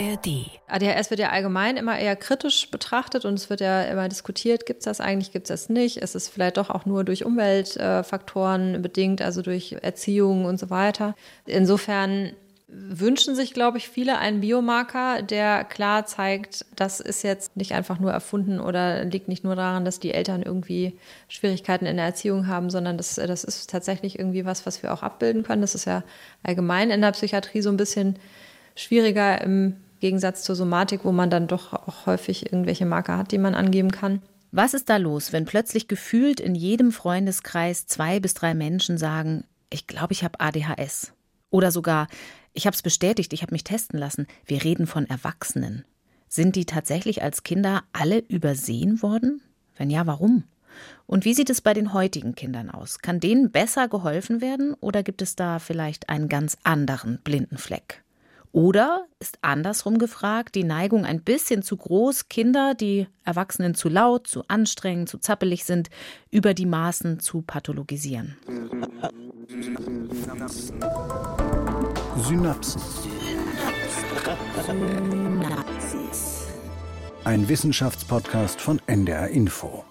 ARD. ADHS wird ja allgemein immer eher kritisch betrachtet und es wird ja immer diskutiert, gibt es das eigentlich, gibt es das nicht? Ist es vielleicht doch auch nur durch Umweltfaktoren bedingt, also durch Erziehung und so weiter? Insofern wünschen sich, glaube ich, viele einen Biomarker, der klar zeigt, das ist jetzt nicht einfach nur erfunden oder liegt nicht nur daran, dass die Eltern irgendwie Schwierigkeiten in der Erziehung haben, sondern das, das ist tatsächlich irgendwie was, was wir auch abbilden können. Das ist ja allgemein in der Psychiatrie so ein bisschen schwieriger im Gegensatz zur Somatik, wo man dann doch auch häufig irgendwelche Marker hat, die man angeben kann. Was ist da los, wenn plötzlich gefühlt in jedem Freundeskreis zwei bis drei Menschen sagen, ich glaube, ich habe ADHS? Oder sogar, ich habe es bestätigt, ich habe mich testen lassen. Wir reden von Erwachsenen. Sind die tatsächlich als Kinder alle übersehen worden? Wenn ja, warum? Und wie sieht es bei den heutigen Kindern aus? Kann denen besser geholfen werden oder gibt es da vielleicht einen ganz anderen blinden Fleck? Oder ist andersrum gefragt die Neigung ein bisschen zu groß, Kinder, die Erwachsenen zu laut, zu anstrengend, zu zappelig sind, über die Maßen zu pathologisieren? Synapsen. Ein Wissenschaftspodcast von NDR Info.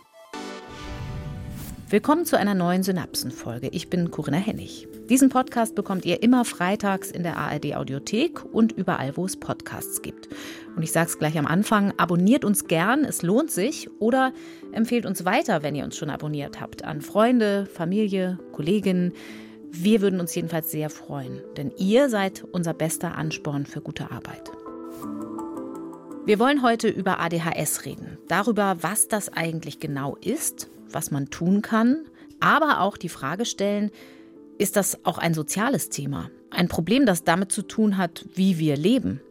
Willkommen zu einer neuen Synapsenfolge. Ich bin Corinna Hennig. Diesen Podcast bekommt ihr immer freitags in der ARD Audiothek und überall, wo es Podcasts gibt. Und ich sage es gleich am Anfang, abonniert uns gern, es lohnt sich oder empfehlt uns weiter, wenn ihr uns schon abonniert habt, an Freunde, Familie, Kolleginnen. Wir würden uns jedenfalls sehr freuen, denn ihr seid unser bester Ansporn für gute Arbeit. Wir wollen heute über ADHS reden, darüber, was das eigentlich genau ist, was man tun kann, aber auch die Frage stellen, ist das auch ein soziales Thema? Ein Problem, das damit zu tun hat, wie wir leben?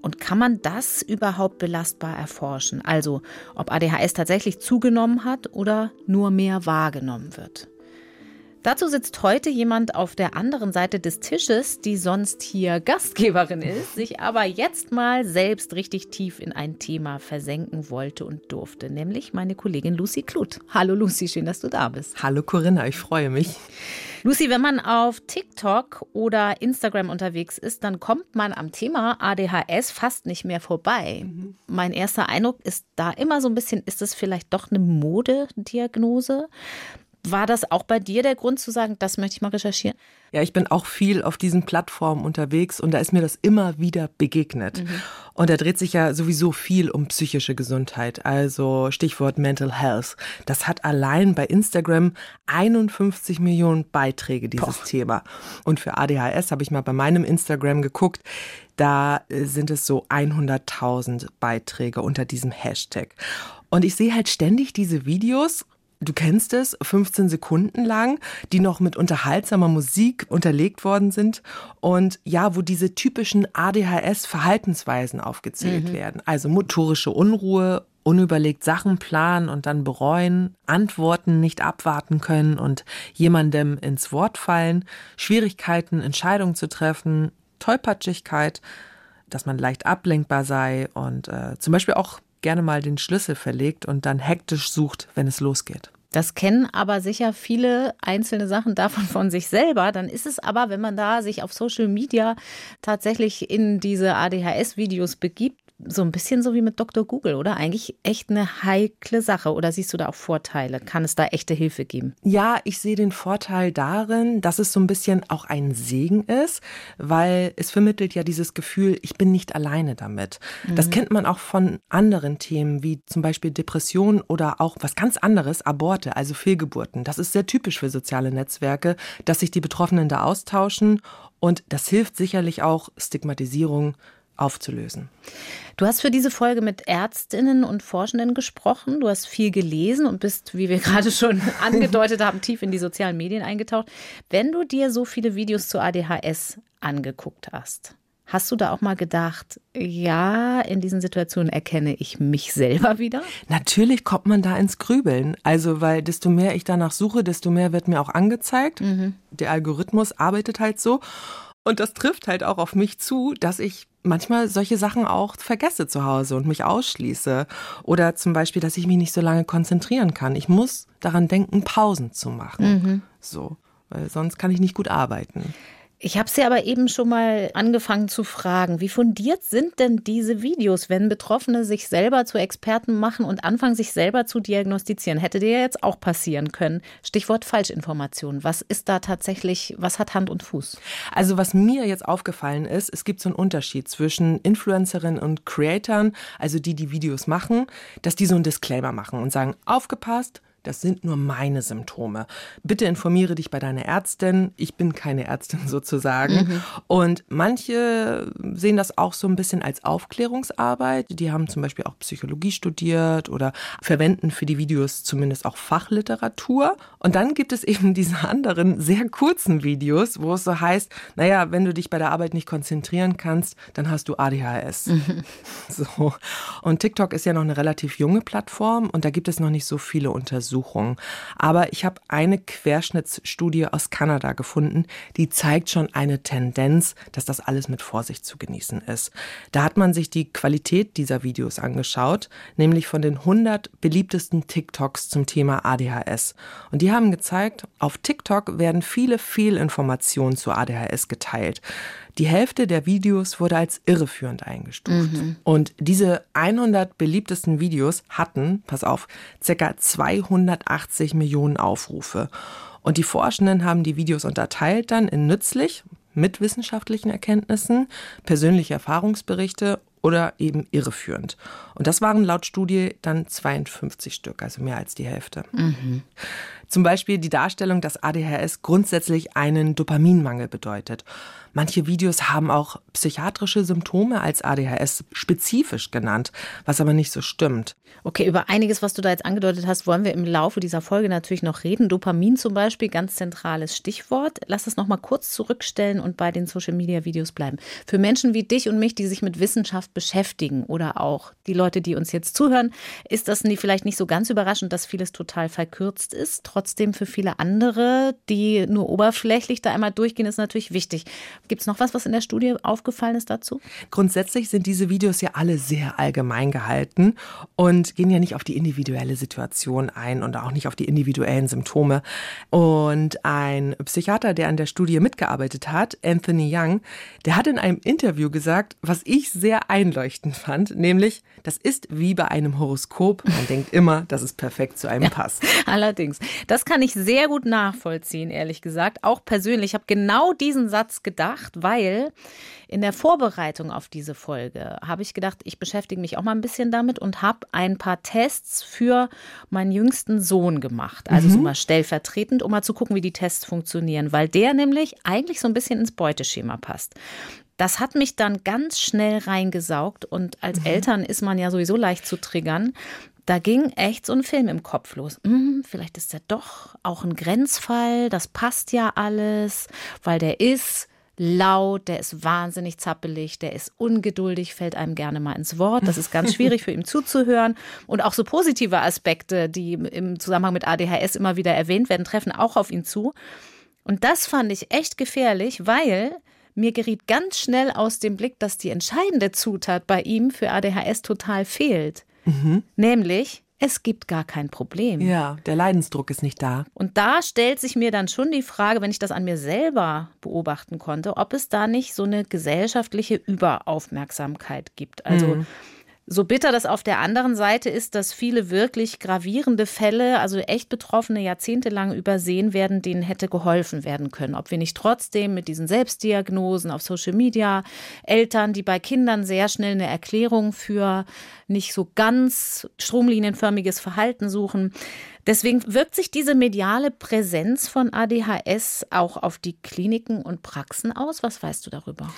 Und kann man das überhaupt belastbar erforschen? Also, ob ADHS tatsächlich zugenommen hat oder nur mehr wahrgenommen wird? Dazu sitzt heute jemand auf der anderen Seite des Tisches, die sonst hier Gastgeberin ist, sich aber jetzt mal selbst richtig tief in ein Thema versenken wollte und durfte, nämlich meine Kollegin Lucy Kluth. Hallo Lucy, schön, dass du da bist. Hallo Corinna, ich freue mich. Lucy, wenn man auf TikTok oder Instagram unterwegs ist, dann kommt man am Thema ADHS fast nicht mehr vorbei. Mhm. Mein erster Eindruck ist da immer so ein bisschen, ist es vielleicht doch eine Modediagnose? War das auch bei dir der Grund zu sagen, das möchte ich mal recherchieren? Ja, ich bin auch viel auf diesen Plattformen unterwegs und da ist mir das immer wieder begegnet. Mhm. Und da dreht sich ja sowieso viel um psychische Gesundheit, also Stichwort Mental Health. Das hat allein bei Instagram 51 Millionen Beiträge, dieses Boah. Thema. Und für ADHS habe ich mal bei meinem Instagram geguckt, da äh, sind es so 100.000 Beiträge unter diesem Hashtag. Und ich sehe halt ständig diese Videos Du kennst es, 15 Sekunden lang, die noch mit unterhaltsamer Musik unterlegt worden sind und ja, wo diese typischen ADHS-Verhaltensweisen aufgezählt mhm. werden. Also motorische Unruhe, unüberlegt Sachen planen und dann bereuen, Antworten nicht abwarten können und jemandem ins Wort fallen, Schwierigkeiten, Entscheidungen zu treffen, Tollpatschigkeit, dass man leicht ablenkbar sei und äh, zum Beispiel auch gerne mal den Schlüssel verlegt und dann hektisch sucht, wenn es losgeht. Das kennen aber sicher viele einzelne Sachen davon von sich selber. Dann ist es aber, wenn man da sich auf Social Media tatsächlich in diese ADHS-Videos begibt, so ein bisschen so wie mit Dr. Google, oder? Eigentlich echt eine heikle Sache. Oder siehst du da auch Vorteile? Kann es da echte Hilfe geben? Ja, ich sehe den Vorteil darin, dass es so ein bisschen auch ein Segen ist, weil es vermittelt ja dieses Gefühl, ich bin nicht alleine damit. Mhm. Das kennt man auch von anderen Themen, wie zum Beispiel Depressionen oder auch was ganz anderes, Aborte, also Fehlgeburten. Das ist sehr typisch für soziale Netzwerke, dass sich die Betroffenen da austauschen und das hilft sicherlich auch, Stigmatisierung aufzulösen. Du hast für diese Folge mit Ärztinnen und Forschenden gesprochen. Du hast viel gelesen und bist, wie wir gerade schon angedeutet haben, tief in die sozialen Medien eingetaucht. Wenn du dir so viele Videos zu ADHS angeguckt hast, Hast du da auch mal gedacht, ja, in diesen Situationen erkenne ich mich selber wieder? Natürlich kommt man da ins Grübeln. Also, weil desto mehr ich danach suche, desto mehr wird mir auch angezeigt. Mhm. Der Algorithmus arbeitet halt so. Und das trifft halt auch auf mich zu, dass ich manchmal solche Sachen auch vergesse zu Hause und mich ausschließe. Oder zum Beispiel, dass ich mich nicht so lange konzentrieren kann. Ich muss daran denken, Pausen zu machen. Mhm. So, weil sonst kann ich nicht gut arbeiten. Ich habe Sie aber eben schon mal angefangen zu fragen, wie fundiert sind denn diese Videos, wenn Betroffene sich selber zu Experten machen und anfangen, sich selber zu diagnostizieren? Hätte dir jetzt auch passieren können. Stichwort Falschinformation. Was ist da tatsächlich, was hat Hand und Fuß? Also was mir jetzt aufgefallen ist, es gibt so einen Unterschied zwischen Influencerinnen und Creatoren, also die, die Videos machen, dass die so einen Disclaimer machen und sagen, aufgepasst, das sind nur meine Symptome. Bitte informiere dich bei deiner Ärztin. Ich bin keine Ärztin sozusagen. Mhm. Und manche sehen das auch so ein bisschen als Aufklärungsarbeit. Die haben zum Beispiel auch Psychologie studiert oder verwenden für die Videos zumindest auch Fachliteratur. Und dann gibt es eben diese anderen sehr kurzen Videos, wo es so heißt, naja, wenn du dich bei der Arbeit nicht konzentrieren kannst, dann hast du ADHS. Mhm. So. Und TikTok ist ja noch eine relativ junge Plattform und da gibt es noch nicht so viele Untersuchungen. Untersuchungen. Aber ich habe eine Querschnittsstudie aus Kanada gefunden, die zeigt schon eine Tendenz, dass das alles mit Vorsicht zu genießen ist. Da hat man sich die Qualität dieser Videos angeschaut, nämlich von den 100 beliebtesten TikToks zum Thema ADHS. Und die haben gezeigt, auf TikTok werden viele Fehlinformationen zu ADHS geteilt. Die Hälfte der Videos wurde als irreführend eingestuft. Mhm. Und diese 100 beliebtesten Videos hatten, pass auf, ca. 280 Millionen Aufrufe. Und die Forschenden haben die Videos unterteilt dann in nützlich, mit wissenschaftlichen Erkenntnissen, persönliche Erfahrungsberichte oder eben irreführend. Und das waren laut Studie dann 52 Stück, also mehr als die Hälfte. Mhm. Zum Beispiel die Darstellung, dass ADHS grundsätzlich einen Dopaminmangel bedeutet. Manche Videos haben auch psychiatrische Symptome als ADHS spezifisch genannt, was aber nicht so stimmt. Okay, über einiges, was du da jetzt angedeutet hast, wollen wir im Laufe dieser Folge natürlich noch reden. Dopamin zum Beispiel, ganz zentrales Stichwort. Lass es noch mal kurz zurückstellen und bei den Social-Media-Videos bleiben. Für Menschen wie dich und mich, die sich mit Wissenschaft beschäftigen oder auch die Leute, die uns jetzt zuhören, ist das vielleicht nicht so ganz überraschend, dass vieles total verkürzt ist. Trotzdem für viele andere, die nur oberflächlich da einmal durchgehen, ist natürlich wichtig. Gibt es noch was, was in der Studie aufgefallen ist dazu? Grundsätzlich sind diese Videos ja alle sehr allgemein gehalten und gehen ja nicht auf die individuelle Situation ein und auch nicht auf die individuellen Symptome. Und ein Psychiater, der an der Studie mitgearbeitet hat, Anthony Young, der hat in einem Interview gesagt, was ich sehr einleuchtend fand, nämlich, das ist wie bei einem Horoskop. Man denkt immer, dass es perfekt zu einem ja, passt. Allerdings. Das kann ich sehr gut nachvollziehen, ehrlich gesagt. Auch persönlich. Ich habe genau diesen Satz gedacht, weil in der Vorbereitung auf diese Folge habe ich gedacht, ich beschäftige mich auch mal ein bisschen damit und habe ein paar Tests für meinen jüngsten Sohn gemacht. Also mhm. so mal stellvertretend, um mal zu gucken, wie die Tests funktionieren, weil der nämlich eigentlich so ein bisschen ins Beuteschema passt. Das hat mich dann ganz schnell reingesaugt und als mhm. Eltern ist man ja sowieso leicht zu triggern. Da ging echt so ein Film im Kopf los. Hm, vielleicht ist er doch auch ein Grenzfall, das passt ja alles, weil der ist laut, der ist wahnsinnig zappelig, der ist ungeduldig, fällt einem gerne mal ins Wort. Das ist ganz schwierig für ihn zuzuhören. Und auch so positive Aspekte, die im Zusammenhang mit ADHS immer wieder erwähnt werden, treffen auch auf ihn zu. Und das fand ich echt gefährlich, weil mir geriet ganz schnell aus dem Blick, dass die entscheidende Zutat bei ihm für ADHS total fehlt. Mhm. Nämlich es gibt gar kein Problem. Ja, der Leidensdruck ist nicht da. Und da stellt sich mir dann schon die Frage, wenn ich das an mir selber beobachten konnte, ob es da nicht so eine gesellschaftliche Überaufmerksamkeit gibt. Also mhm. So bitter das auf der anderen Seite ist, dass viele wirklich gravierende Fälle, also echt Betroffene jahrzehntelang übersehen werden, denen hätte geholfen werden können. Ob wir nicht trotzdem mit diesen Selbstdiagnosen auf Social Media, Eltern, die bei Kindern sehr schnell eine Erklärung für nicht so ganz stromlinienförmiges Verhalten suchen. Deswegen wirkt sich diese mediale Präsenz von ADHS auch auf die Kliniken und Praxen aus. Was weißt du darüber?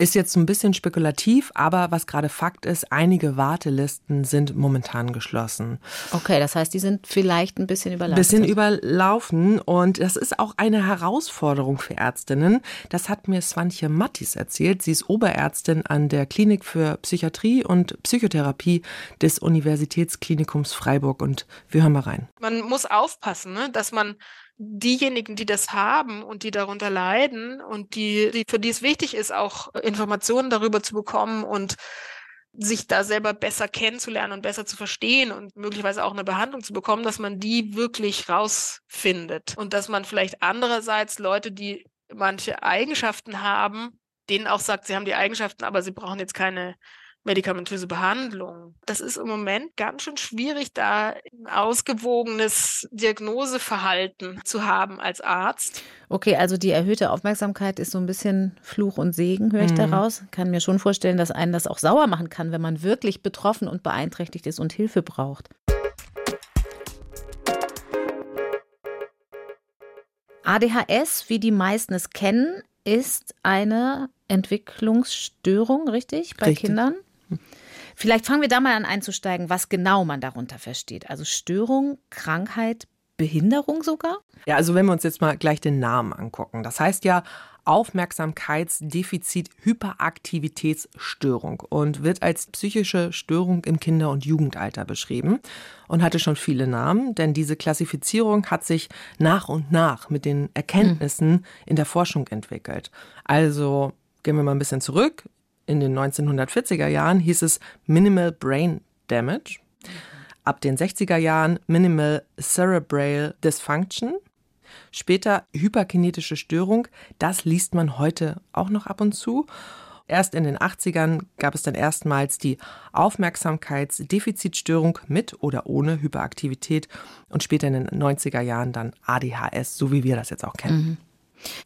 Ist jetzt ein bisschen spekulativ, aber was gerade Fakt ist, einige Wartelisten sind momentan geschlossen. Okay, das heißt, die sind vielleicht ein bisschen überlaufen. Bisschen überlaufen und das ist auch eine Herausforderung für Ärztinnen. Das hat mir Swantje Mattis erzählt. Sie ist Oberärztin an der Klinik für Psychiatrie und Psychotherapie des Universitätsklinikums Freiburg und wir hören mal rein. Man muss aufpassen, ne, dass man diejenigen, die das haben und die darunter leiden und die, die, für die es wichtig ist, auch Informationen darüber zu bekommen und sich da selber besser kennenzulernen und besser zu verstehen und möglicherweise auch eine Behandlung zu bekommen, dass man die wirklich rausfindet und dass man vielleicht andererseits Leute, die manche Eigenschaften haben, denen auch sagt, sie haben die Eigenschaften, aber sie brauchen jetzt keine medikamentöse Behandlung. Das ist im Moment ganz schön schwierig, da ein ausgewogenes Diagnoseverhalten zu haben als Arzt. Okay, also die erhöhte Aufmerksamkeit ist so ein bisschen Fluch und Segen, höre ich mhm. daraus. Kann mir schon vorstellen, dass einen das auch sauer machen kann, wenn man wirklich betroffen und beeinträchtigt ist und Hilfe braucht. ADHS, wie die meisten es kennen, ist eine Entwicklungsstörung, richtig, bei richtig. Kindern? Vielleicht fangen wir da mal an einzusteigen, was genau man darunter versteht. Also Störung, Krankheit, Behinderung sogar? Ja, also wenn wir uns jetzt mal gleich den Namen angucken. Das heißt ja Aufmerksamkeitsdefizit-Hyperaktivitätsstörung und wird als psychische Störung im Kinder- und Jugendalter beschrieben und hatte schon viele Namen, denn diese Klassifizierung hat sich nach und nach mit den Erkenntnissen in der Forschung entwickelt. Also gehen wir mal ein bisschen zurück. In den 1940er Jahren hieß es Minimal Brain Damage. Ab den 60er Jahren Minimal Cerebral Dysfunction. Später hyperkinetische Störung. Das liest man heute auch noch ab und zu. Erst in den 80ern gab es dann erstmals die Aufmerksamkeitsdefizitstörung mit oder ohne Hyperaktivität und später in den 90er Jahren dann ADHS, so wie wir das jetzt auch kennen. Mhm.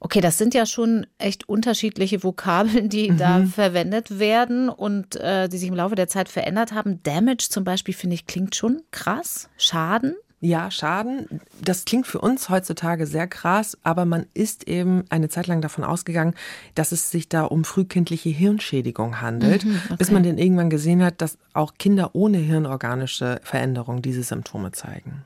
Okay, das sind ja schon echt unterschiedliche Vokabeln, die mhm. da verwendet werden und äh, die sich im Laufe der Zeit verändert haben. Damage zum Beispiel, finde ich, klingt schon krass. Schaden. Ja, Schaden. Das klingt für uns heutzutage sehr krass, aber man ist eben eine Zeit lang davon ausgegangen, dass es sich da um frühkindliche Hirnschädigung handelt, mhm, okay. bis man dann irgendwann gesehen hat, dass auch Kinder ohne hirnorganische Veränderung diese Symptome zeigen.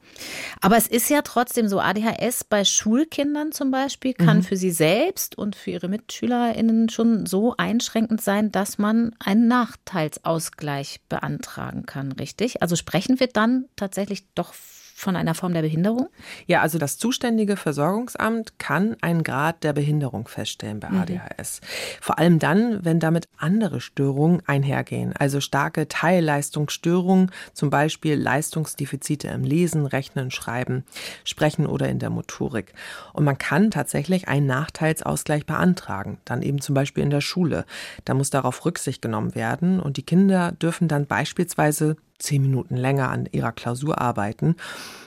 Aber es ist ja trotzdem so, ADHS bei Schulkindern zum Beispiel kann mhm. für sie selbst und für ihre MitschülerInnen schon so einschränkend sein, dass man einen Nachteilsausgleich beantragen kann, richtig? Also sprechen wir dann tatsächlich doch von einer Form der Behinderung? Ja, also das zuständige Versorgungsamt kann einen Grad der Behinderung feststellen bei ADHS. Mhm. Vor allem dann, wenn damit andere Störungen einhergehen, also starke Teilleistungsstörungen, zum Beispiel Leistungsdefizite im Lesen, Rechnen, Schreiben, Sprechen oder in der Motorik. Und man kann tatsächlich einen Nachteilsausgleich beantragen, dann eben zum Beispiel in der Schule. Da muss darauf Rücksicht genommen werden und die Kinder dürfen dann beispielsweise zehn Minuten länger an ihrer Klausur arbeiten.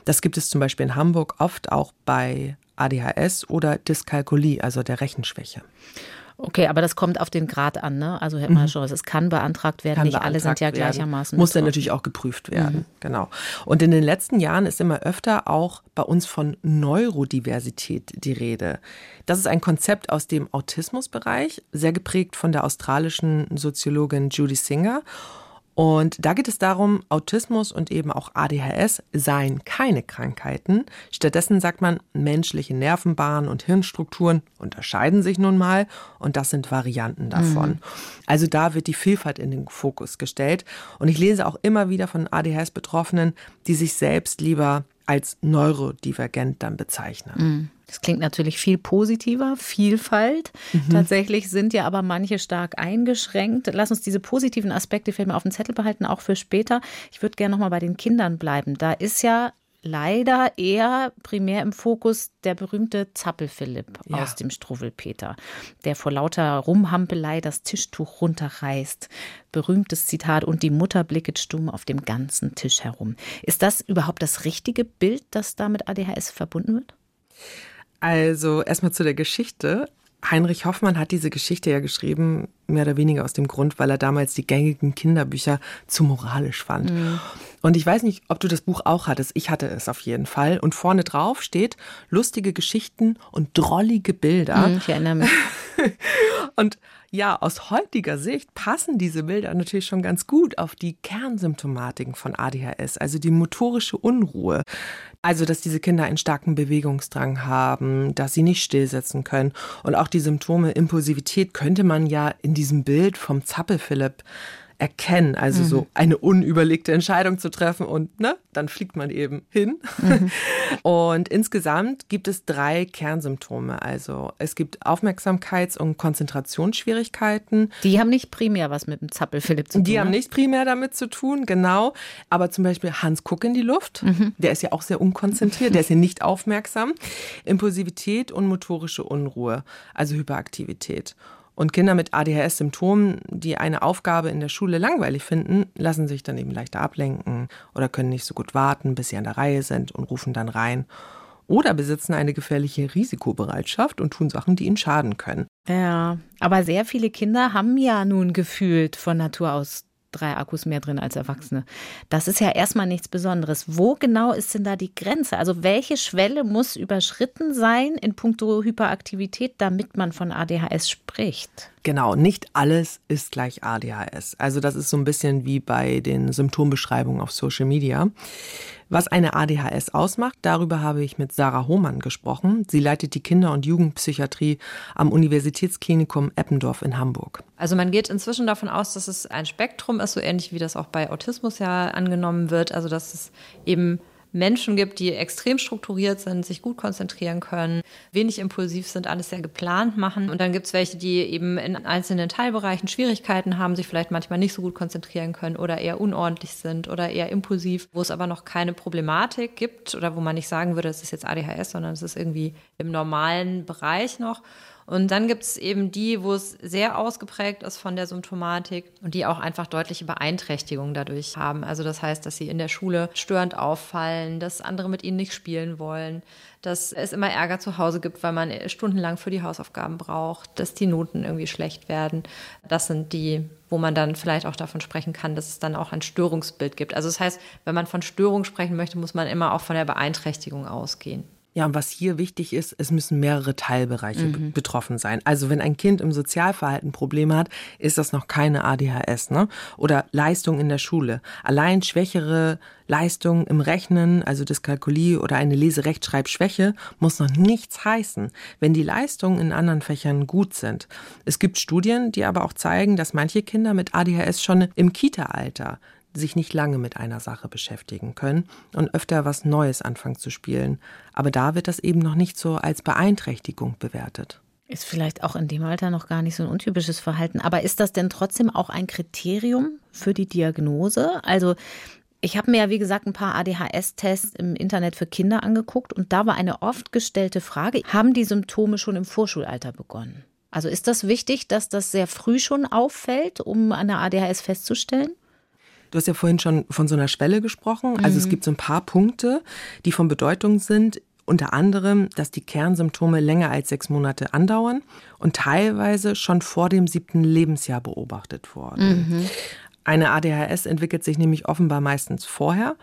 Das gibt es zum Beispiel in Hamburg oft auch bei ADHS oder Dyskalkulie, also der Rechenschwäche. Okay, aber das kommt auf den Grad an, ne? Also Herr mhm. es kann beantragt werden, kann nicht alle sind ja gleichermaßen. Muss dann natürlich auch geprüft werden, mhm. genau. Und in den letzten Jahren ist immer öfter auch bei uns von Neurodiversität die Rede. Das ist ein Konzept aus dem Autismusbereich, sehr geprägt von der australischen Soziologin Judy Singer. Und da geht es darum, Autismus und eben auch ADHS seien keine Krankheiten. Stattdessen sagt man, menschliche Nervenbahnen und Hirnstrukturen unterscheiden sich nun mal und das sind Varianten davon. Mhm. Also da wird die Vielfalt in den Fokus gestellt. Und ich lese auch immer wieder von ADHS-Betroffenen, die sich selbst lieber als neurodivergent dann bezeichnen. Mhm. Das klingt natürlich viel positiver, Vielfalt. Mhm. Tatsächlich sind ja aber manche stark eingeschränkt. Lass uns diese positiven Aspekte vielleicht mal auf dem Zettel behalten, auch für später. Ich würde gerne noch mal bei den Kindern bleiben. Da ist ja leider eher primär im Fokus der berühmte Zappel-Philipp ja. aus dem Struwwelpeter, der vor lauter Rumhampelei das Tischtuch runterreißt. Berühmtes Zitat und die Mutter blicket stumm auf dem ganzen Tisch herum. Ist das überhaupt das richtige Bild, das da mit ADHS verbunden wird? Also erstmal zu der Geschichte. Heinrich Hoffmann hat diese Geschichte ja geschrieben, mehr oder weniger aus dem Grund, weil er damals die gängigen Kinderbücher zu moralisch fand. Mhm. Und ich weiß nicht, ob du das Buch auch hattest. Ich hatte es auf jeden Fall. Und vorne drauf steht lustige Geschichten und drollige Bilder. Mhm, ich erinnere mich. und ja, aus heutiger Sicht passen diese Bilder natürlich schon ganz gut auf die Kernsymptomatiken von ADHS, also die motorische Unruhe. Also, dass diese Kinder einen starken Bewegungsdrang haben, dass sie nicht stillsitzen können. Und auch die Symptome Impulsivität könnte man ja in diesem Bild vom Zappel-Philipp erkennen, also mhm. so eine unüberlegte Entscheidung zu treffen und ne, dann fliegt man eben hin. Mhm. Und insgesamt gibt es drei Kernsymptome. Also es gibt Aufmerksamkeits- und Konzentrationsschwierigkeiten. Die haben nicht primär was mit dem Zappel-Philipp zu tun. Die ne? haben nicht primär damit zu tun, genau. Aber zum Beispiel Hans Guck in die Luft, mhm. der ist ja auch sehr unkonzentriert, der ist ja nicht aufmerksam. Impulsivität und motorische Unruhe, also Hyperaktivität. Und Kinder mit ADHS-Symptomen, die eine Aufgabe in der Schule langweilig finden, lassen sich dann eben leichter ablenken oder können nicht so gut warten, bis sie an der Reihe sind und rufen dann rein. Oder besitzen eine gefährliche Risikobereitschaft und tun Sachen, die ihnen schaden können. Ja, aber sehr viele Kinder haben ja nun gefühlt von Natur aus drei Akkus mehr drin als Erwachsene. Das ist ja erstmal nichts Besonderes. Wo genau ist denn da die Grenze? Also welche Schwelle muss überschritten sein in puncto Hyperaktivität, damit man von ADHS spricht? Genau, nicht alles ist gleich ADHS. Also das ist so ein bisschen wie bei den Symptombeschreibungen auf Social Media. Was eine ADHS ausmacht, darüber habe ich mit Sarah Hohmann gesprochen. Sie leitet die Kinder- und Jugendpsychiatrie am Universitätsklinikum Eppendorf in Hamburg. Also man geht inzwischen davon aus, dass es ein Spektrum ist, so ähnlich wie das auch bei Autismus ja angenommen wird. Also dass es eben Menschen gibt, die extrem strukturiert sind, sich gut konzentrieren können, wenig impulsiv sind, alles sehr geplant machen. Und dann gibt es welche, die eben in einzelnen Teilbereichen Schwierigkeiten haben, sich vielleicht manchmal nicht so gut konzentrieren können oder eher unordentlich sind oder eher impulsiv, wo es aber noch keine Problematik gibt oder wo man nicht sagen würde, es ist jetzt ADHS, sondern es ist irgendwie im normalen Bereich noch. Und dann gibt es eben die, wo es sehr ausgeprägt ist von der Symptomatik und die auch einfach deutliche Beeinträchtigungen dadurch haben. Also das heißt, dass sie in der Schule störend auffallen, dass andere mit ihnen nicht spielen wollen, dass es immer Ärger zu Hause gibt, weil man stundenlang für die Hausaufgaben braucht, dass die Noten irgendwie schlecht werden. Das sind die, wo man dann vielleicht auch davon sprechen kann, dass es dann auch ein Störungsbild gibt. Also das heißt, wenn man von Störung sprechen möchte, muss man immer auch von der Beeinträchtigung ausgehen. Ja, und was hier wichtig ist, es müssen mehrere Teilbereiche mhm. betroffen sein. Also wenn ein Kind im Sozialverhalten Probleme hat, ist das noch keine ADHS, ne? Oder Leistung in der Schule. Allein schwächere Leistung im Rechnen, also Dyskalkulie oder eine Leserechtschreibschwäche, muss noch nichts heißen, wenn die Leistungen in anderen Fächern gut sind. Es gibt Studien, die aber auch zeigen, dass manche Kinder mit ADHS schon im Kita-Alter sich nicht lange mit einer Sache beschäftigen können und öfter was Neues anfangen zu spielen. Aber da wird das eben noch nicht so als Beeinträchtigung bewertet. Ist vielleicht auch in dem Alter noch gar nicht so ein untypisches Verhalten. Aber ist das denn trotzdem auch ein Kriterium für die Diagnose? Also ich habe mir ja, wie gesagt, ein paar ADHS-Tests im Internet für Kinder angeguckt und da war eine oft gestellte Frage, haben die Symptome schon im Vorschulalter begonnen? Also ist das wichtig, dass das sehr früh schon auffällt, um eine ADHS festzustellen? Du hast ja vorhin schon von so einer Schwelle gesprochen. Also mhm. es gibt so ein paar Punkte, die von Bedeutung sind. Unter anderem, dass die Kernsymptome länger als sechs Monate andauern und teilweise schon vor dem siebten Lebensjahr beobachtet wurden. Mhm. Eine ADHS entwickelt sich nämlich offenbar meistens vorher,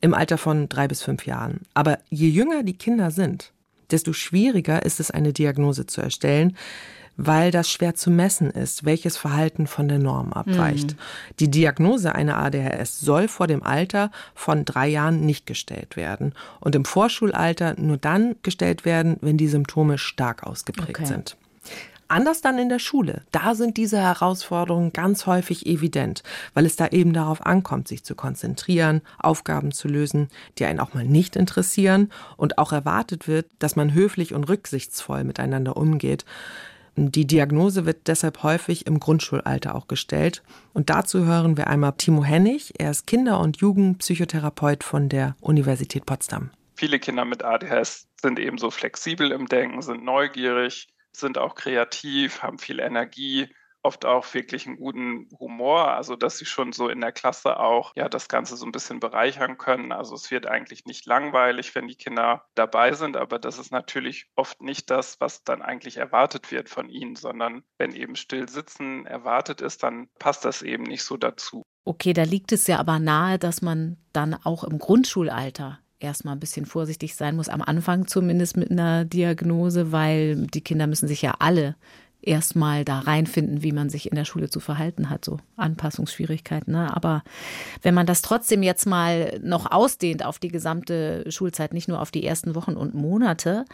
im Alter von drei bis fünf Jahren. Aber je jünger die Kinder sind, desto schwieriger ist es, eine Diagnose zu erstellen, weil das schwer zu messen ist, welches Verhalten von der Norm abweicht. Mhm. Die Diagnose einer ADHS soll vor dem Alter von drei Jahren nicht gestellt werden und im Vorschulalter nur dann gestellt werden, wenn die Symptome stark ausgeprägt okay. sind. Anders dann in der Schule. Da sind diese Herausforderungen ganz häufig evident, weil es da eben darauf ankommt, sich zu konzentrieren, Aufgaben zu lösen, die einen auch mal nicht interessieren und auch erwartet wird, dass man höflich und rücksichtsvoll miteinander umgeht. Die Diagnose wird deshalb häufig im Grundschulalter auch gestellt. Und dazu hören wir einmal Timo Hennig. Er ist Kinder- und Jugendpsychotherapeut von der Universität Potsdam. Viele Kinder mit ADHS sind ebenso flexibel im Denken, sind neugierig, sind auch kreativ, haben viel Energie oft auch wirklich einen guten Humor, also dass sie schon so in der Klasse auch ja das Ganze so ein bisschen bereichern können. Also es wird eigentlich nicht langweilig, wenn die Kinder dabei sind, aber das ist natürlich oft nicht das, was dann eigentlich erwartet wird von ihnen, sondern wenn eben still sitzen erwartet ist, dann passt das eben nicht so dazu. Okay, da liegt es ja aber nahe, dass man dann auch im Grundschulalter erstmal ein bisschen vorsichtig sein muss, am Anfang zumindest mit einer Diagnose, weil die Kinder müssen sich ja alle erstmal da reinfinden, wie man sich in der Schule zu verhalten hat, so Anpassungsschwierigkeiten. Ne? Aber wenn man das trotzdem jetzt mal noch ausdehnt auf die gesamte Schulzeit, nicht nur auf die ersten Wochen und Monate,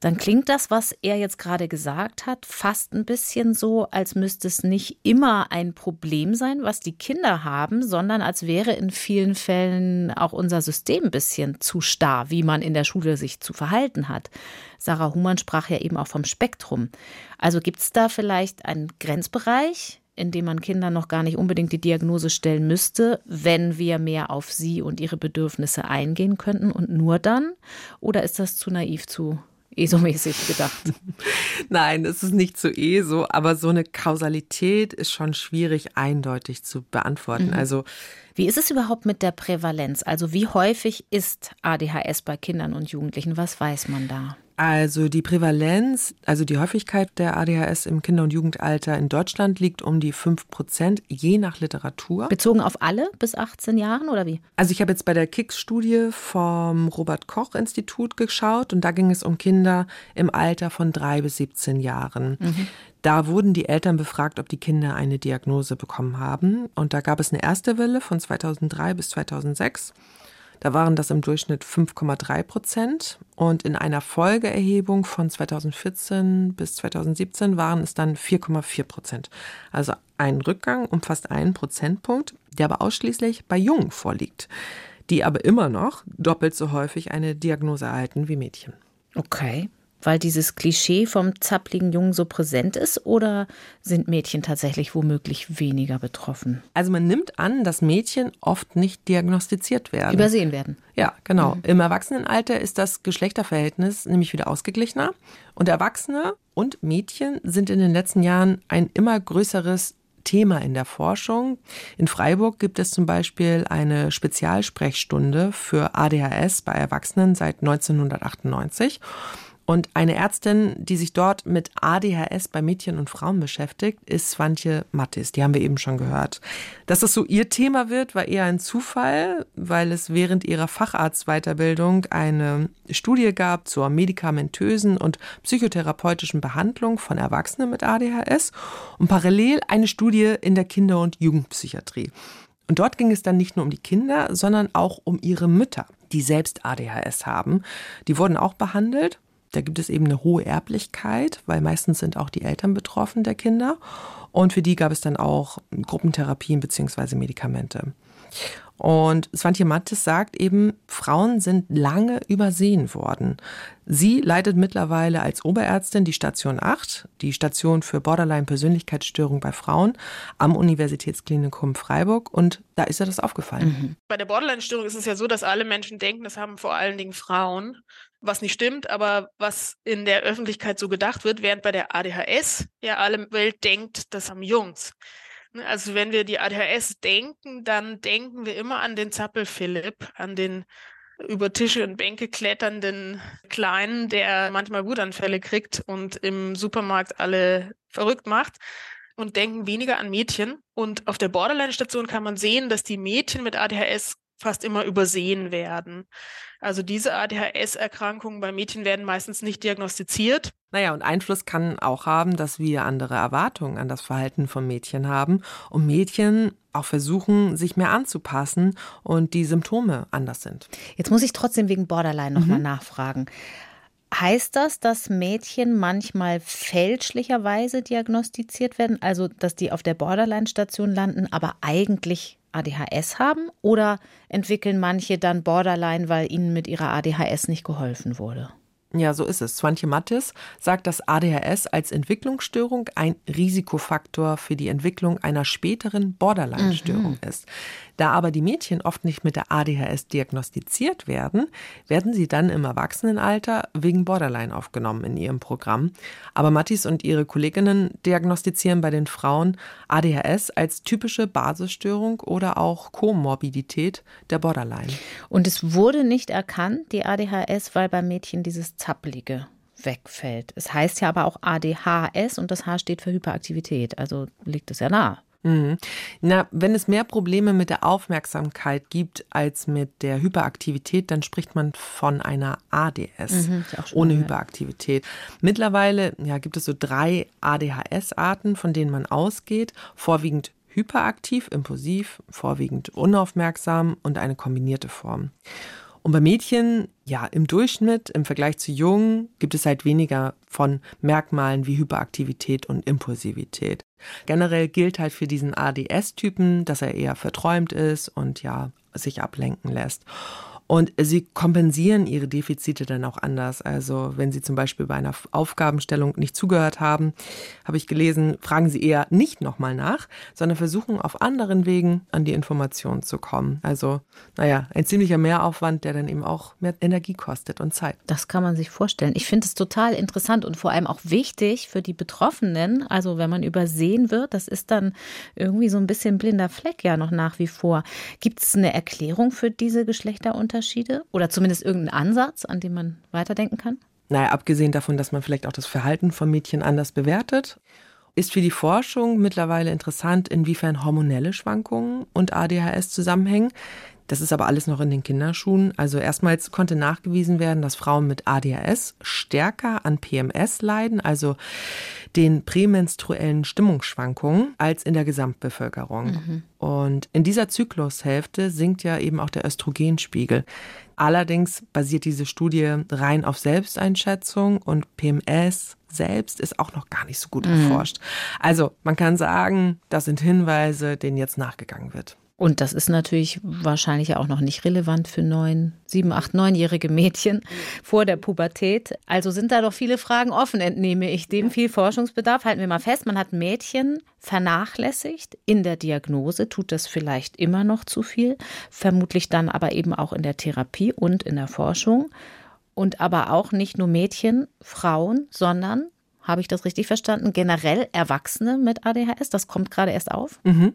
dann klingt das, was er jetzt gerade gesagt hat, fast ein bisschen so, als müsste es nicht immer ein Problem sein, was die Kinder haben, sondern als wäre in vielen Fällen auch unser System ein bisschen zu starr, wie man in der Schule sich zu verhalten hat. Sarah Humann sprach ja eben auch vom Spektrum. Also gibt es da vielleicht einen Grenzbereich, in dem man Kindern noch gar nicht unbedingt die Diagnose stellen müsste, wenn wir mehr auf sie und ihre Bedürfnisse eingehen könnten und nur dann? Oder ist das zu naiv, zu ESO-mäßig gedacht. Nein, es ist nicht zu ESO, aber so eine Kausalität ist schon schwierig eindeutig zu beantworten. Mhm. Also wie ist es überhaupt mit der Prävalenz? Also wie häufig ist ADHS bei Kindern und Jugendlichen? Was weiß man da? Also die Prävalenz, also die Häufigkeit der ADHS im Kinder- und Jugendalter in Deutschland liegt um die 5 Prozent, je nach Literatur. Bezogen auf alle bis 18 Jahren oder wie? Also ich habe jetzt bei der KICS-Studie vom Robert-Koch-Institut geschaut und da ging es um Kinder im Alter von 3 bis 17 Jahren. Mhm. Da wurden die Eltern befragt, ob die Kinder eine Diagnose bekommen haben. Und da gab es eine erste Welle von 2003 bis 2006. Da waren das im Durchschnitt 5,3 Prozent und in einer Folgeerhebung von 2014 bis 2017 waren es dann 4,4 Prozent. Also ein Rückgang um fast einen Prozentpunkt, der aber ausschließlich bei Jungen vorliegt, die aber immer noch doppelt so häufig eine Diagnose erhalten wie Mädchen. Okay weil dieses Klischee vom zappligen Jungen so präsent ist oder sind Mädchen tatsächlich womöglich weniger betroffen? Also man nimmt an, dass Mädchen oft nicht diagnostiziert werden. Übersehen werden. Ja, genau. Mhm. Im Erwachsenenalter ist das Geschlechterverhältnis nämlich wieder ausgeglichener und Erwachsene und Mädchen sind in den letzten Jahren ein immer größeres Thema in der Forschung. In Freiburg gibt es zum Beispiel eine Spezialsprechstunde für ADHS bei Erwachsenen seit 1998. Und eine Ärztin, die sich dort mit ADHS bei Mädchen und Frauen beschäftigt, ist Swantje Mattis. Die haben wir eben schon gehört. Dass das so ihr Thema wird, war eher ein Zufall, weil es während ihrer Facharztweiterbildung eine Studie gab zur medikamentösen und psychotherapeutischen Behandlung von Erwachsenen mit ADHS und parallel eine Studie in der Kinder- und Jugendpsychiatrie. Und dort ging es dann nicht nur um die Kinder, sondern auch um ihre Mütter, die selbst ADHS haben. Die wurden auch behandelt da gibt es eben eine hohe Erblichkeit, weil meistens sind auch die Eltern betroffen der Kinder. Und für die gab es dann auch Gruppentherapien bzw. Medikamente. Und Svantje Mattes sagt eben, Frauen sind lange übersehen worden. Sie leitet mittlerweile als Oberärztin die Station 8, die Station für Borderline-Persönlichkeitsstörung bei Frauen am Universitätsklinikum Freiburg. Und da ist ihr das aufgefallen. Mhm. Bei der Borderline-Störung ist es ja so, dass alle Menschen denken, das haben vor allen Dingen Frauen was nicht stimmt, aber was in der Öffentlichkeit so gedacht wird, während bei der ADHS ja alle Welt denkt, das haben Jungs. Ne, also wenn wir die ADHS denken, dann denken wir immer an den Zappel Philipp, an den über Tische und Bänke kletternden Kleinen, der manchmal Wutanfälle kriegt und im Supermarkt alle verrückt macht und denken weniger an Mädchen. Und auf der Borderline-Station kann man sehen, dass die Mädchen mit ADHS fast immer übersehen werden. Also diese ADHS-Erkrankungen bei Mädchen werden meistens nicht diagnostiziert. Naja, und Einfluss kann auch haben, dass wir andere Erwartungen an das Verhalten von Mädchen haben und Mädchen auch versuchen, sich mehr anzupassen und die Symptome anders sind. Jetzt muss ich trotzdem wegen Borderline nochmal mhm. nachfragen. Heißt das, dass Mädchen manchmal fälschlicherweise diagnostiziert werden, also dass die auf der Borderline-Station landen, aber eigentlich ADHS haben? Oder entwickeln manche dann Borderline, weil ihnen mit ihrer ADHS nicht geholfen wurde? Ja, so ist es. Swantje Mattis sagt, dass ADHS als Entwicklungsstörung ein Risikofaktor für die Entwicklung einer späteren Borderline-Störung mhm. ist. Da aber die Mädchen oft nicht mit der ADHS diagnostiziert werden, werden sie dann im Erwachsenenalter wegen Borderline aufgenommen in ihrem Programm. Aber Mattis und ihre Kolleginnen diagnostizieren bei den Frauen ADHS als typische Basisstörung oder auch Komorbidität der Borderline. Und es wurde nicht erkannt, die ADHS, weil beim Mädchen dieses Zappelige wegfällt. Es heißt ja aber auch ADHS und das H steht für Hyperaktivität, also liegt es ja nahe. Mhm. Na, wenn es mehr Probleme mit der Aufmerksamkeit gibt als mit der Hyperaktivität, dann spricht man von einer ADS mhm, ohne gehört. Hyperaktivität. Mittlerweile ja, gibt es so drei ADHS-Arten, von denen man ausgeht. Vorwiegend hyperaktiv, impulsiv, vorwiegend unaufmerksam und eine kombinierte Form. Und bei Mädchen, ja, im Durchschnitt, im Vergleich zu Jungen, gibt es halt weniger von Merkmalen wie Hyperaktivität und Impulsivität. Generell gilt halt für diesen ADS-Typen, dass er eher verträumt ist und ja, sich ablenken lässt. Und sie kompensieren ihre Defizite dann auch anders. Also wenn sie zum Beispiel bei einer Aufgabenstellung nicht zugehört haben, habe ich gelesen, fragen sie eher nicht nochmal nach, sondern versuchen auf anderen Wegen an die Informationen zu kommen. Also, naja, ein ziemlicher Mehraufwand, der dann eben auch mehr Energie kostet und Zeit. Das kann man sich vorstellen. Ich finde es total interessant und vor allem auch wichtig für die Betroffenen. Also wenn man übersehen wird, das ist dann irgendwie so ein bisschen blinder Fleck ja noch nach wie vor. Gibt es eine Erklärung für diese Geschlechterunterschiede? Unterschiede oder zumindest irgendeinen Ansatz, an dem man weiterdenken kann? Naja, abgesehen davon, dass man vielleicht auch das Verhalten von Mädchen anders bewertet, ist für die Forschung mittlerweile interessant, inwiefern hormonelle Schwankungen und ADHS zusammenhängen. Das ist aber alles noch in den Kinderschuhen. Also erstmals konnte nachgewiesen werden, dass Frauen mit ADHS stärker an PMS leiden, also den prämenstruellen Stimmungsschwankungen, als in der Gesamtbevölkerung. Mhm. Und in dieser Zyklushälfte sinkt ja eben auch der Östrogenspiegel. Allerdings basiert diese Studie rein auf Selbsteinschätzung und PMS selbst ist auch noch gar nicht so gut mhm. erforscht. Also man kann sagen, das sind Hinweise, denen jetzt nachgegangen wird. Und das ist natürlich wahrscheinlich auch noch nicht relevant für neun, sieben, acht, neunjährige Mädchen vor der Pubertät. Also sind da doch viele Fragen offen, entnehme ich dem. Viel Forschungsbedarf. Halten wir mal fest, man hat Mädchen vernachlässigt. In der Diagnose tut das vielleicht immer noch zu viel. Vermutlich dann aber eben auch in der Therapie und in der Forschung. Und aber auch nicht nur Mädchen, Frauen, sondern habe ich das richtig verstanden? Generell Erwachsene mit ADHS, das kommt gerade erst auf? Mhm.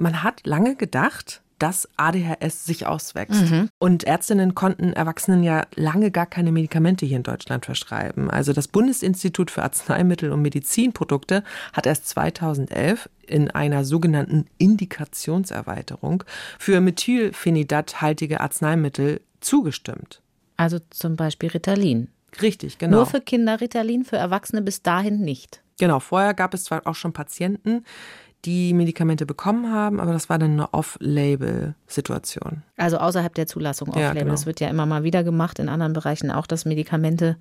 Man hat lange gedacht, dass ADHS sich auswächst. Mhm. Und Ärztinnen konnten Erwachsenen ja lange gar keine Medikamente hier in Deutschland verschreiben. Also das Bundesinstitut für Arzneimittel und Medizinprodukte hat erst 2011 in einer sogenannten Indikationserweiterung für Methylphenidat-haltige Arzneimittel zugestimmt. Also zum Beispiel Ritalin. Richtig, genau. Nur für Kinder Ritalin, für Erwachsene bis dahin nicht. Genau, vorher gab es zwar auch schon Patienten, die Medikamente bekommen haben, aber das war dann eine Off-Label-Situation. Also außerhalb der Zulassung Off-Label. Ja, genau. Das wird ja immer mal wieder gemacht, in anderen Bereichen auch, dass Medikamente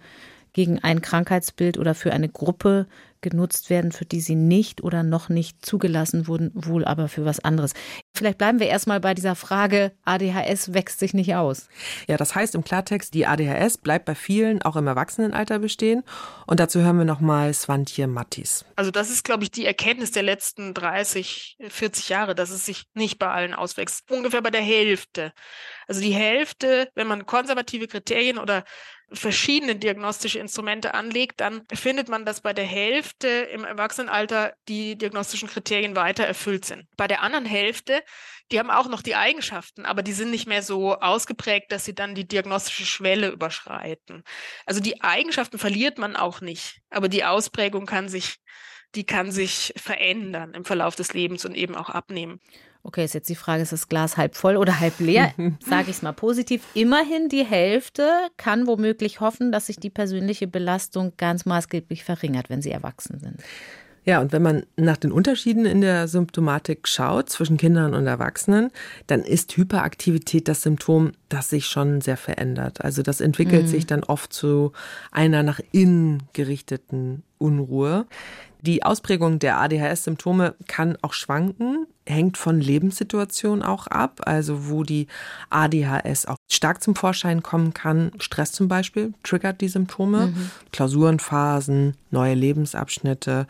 gegen ein Krankheitsbild oder für eine Gruppe genutzt werden, für die sie nicht oder noch nicht zugelassen wurden, wohl aber für was anderes. Vielleicht bleiben wir erstmal bei dieser Frage, ADHS wächst sich nicht aus. Ja, das heißt im Klartext, die ADHS bleibt bei vielen auch im Erwachsenenalter bestehen. Und dazu hören wir nochmal Swantje Mattis. Also das ist, glaube ich, die Erkenntnis der letzten 30, 40 Jahre, dass es sich nicht bei allen auswächst. Ungefähr bei der Hälfte. Also die Hälfte, wenn man konservative Kriterien oder verschiedene diagnostische Instrumente anlegt, dann findet man, dass bei der Hälfte im Erwachsenenalter die diagnostischen Kriterien weiter erfüllt sind. Bei der anderen Hälfte, die haben auch noch die Eigenschaften, aber die sind nicht mehr so ausgeprägt, dass sie dann die diagnostische Schwelle überschreiten. Also die Eigenschaften verliert man auch nicht, aber die Ausprägung kann sich, die kann sich verändern im Verlauf des Lebens und eben auch abnehmen. Okay, ist jetzt die Frage, ist das Glas halb voll oder halb leer? Sage ich es mal positiv. Immerhin die Hälfte kann womöglich hoffen, dass sich die persönliche Belastung ganz maßgeblich verringert, wenn sie erwachsen sind. Ja, und wenn man nach den Unterschieden in der Symptomatik schaut zwischen Kindern und Erwachsenen, dann ist Hyperaktivität das Symptom, das sich schon sehr verändert. Also das entwickelt mhm. sich dann oft zu einer nach innen gerichteten Unruhe. Die Ausprägung der ADHS-Symptome kann auch schwanken, hängt von Lebenssituationen auch ab, also wo die ADHS auch stark zum Vorschein kommen kann. Stress zum Beispiel triggert die Symptome, mhm. Klausurenphasen, neue Lebensabschnitte.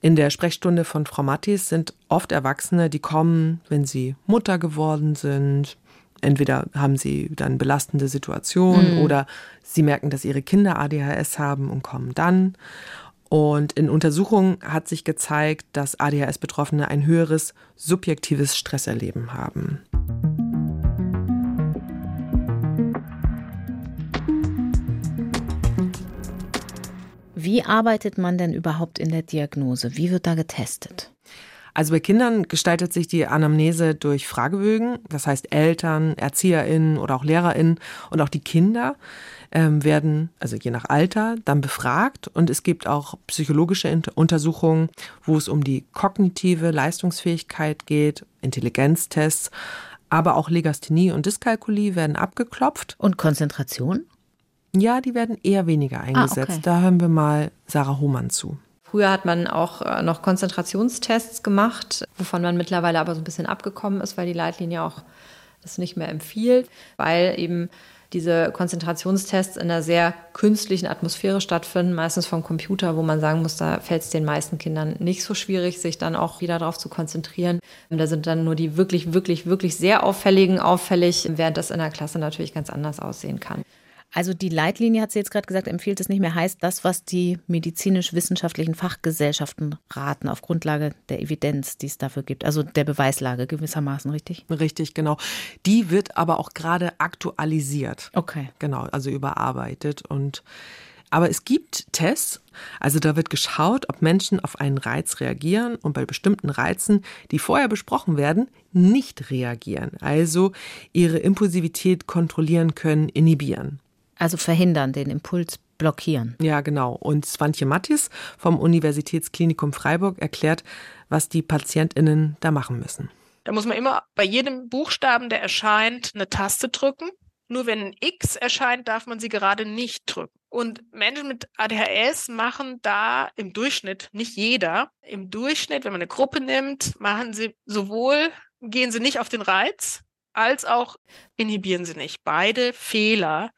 In der Sprechstunde von Frau Mattis sind oft Erwachsene, die kommen, wenn sie Mutter geworden sind. Entweder haben sie dann belastende Situationen mhm. oder sie merken, dass ihre Kinder ADHS haben und kommen dann. Und in Untersuchungen hat sich gezeigt, dass ADHS-Betroffene ein höheres subjektives Stresserleben haben. Wie arbeitet man denn überhaupt in der Diagnose? Wie wird da getestet? Also bei Kindern gestaltet sich die Anamnese durch Fragebögen. Das heißt, Eltern, ErzieherInnen oder auch LehrerInnen und auch die Kinder ähm, werden, also je nach Alter, dann befragt. Und es gibt auch psychologische Untersuchungen, wo es um die kognitive Leistungsfähigkeit geht, Intelligenztests, Aber auch Legasthenie und Dyskalkulie werden abgeklopft. Und Konzentration? Ja, die werden eher weniger eingesetzt. Ah, okay. Da hören wir mal Sarah Hohmann zu. Früher hat man auch äh, noch Konzentrationstests gemacht, wovon man mittlerweile aber so ein bisschen abgekommen ist, weil die Leitlinie auch das nicht mehr empfiehlt, weil eben diese Konzentrationstests in einer sehr künstlichen Atmosphäre stattfinden, meistens vom Computer, wo man sagen muss, da fällt es den meisten Kindern nicht so schwierig, sich dann auch wieder darauf zu konzentrieren. Da sind dann nur die wirklich, wirklich, wirklich sehr auffälligen auffällig, während das in der Klasse natürlich ganz anders aussehen kann. Also die Leitlinie, hat sie jetzt gerade gesagt, empfiehlt es nicht mehr, heißt das, was die medizinisch-wissenschaftlichen Fachgesellschaften raten, auf Grundlage der Evidenz, die es dafür gibt, also der Beweislage gewissermaßen, richtig? Richtig, genau. Die wird aber auch gerade aktualisiert. Okay. Genau, also überarbeitet und aber es gibt Tests, also da wird geschaut, ob Menschen auf einen Reiz reagieren und bei bestimmten Reizen, die vorher besprochen werden, nicht reagieren, also ihre Impulsivität kontrollieren können, inhibieren. Also verhindern, den Impuls blockieren. Ja, genau. Und Swantje Mattis vom Universitätsklinikum Freiburg erklärt, was die PatientInnen da machen müssen. Da muss man immer bei jedem Buchstaben, der erscheint, eine Taste drücken. Nur wenn ein X erscheint, darf man sie gerade nicht drücken. Und Menschen mit ADHS machen da im Durchschnitt, nicht jeder, im Durchschnitt, wenn man eine Gruppe nimmt, machen sie sowohl, gehen sie nicht auf den Reiz, als auch inhibieren sie nicht. Beide Fehler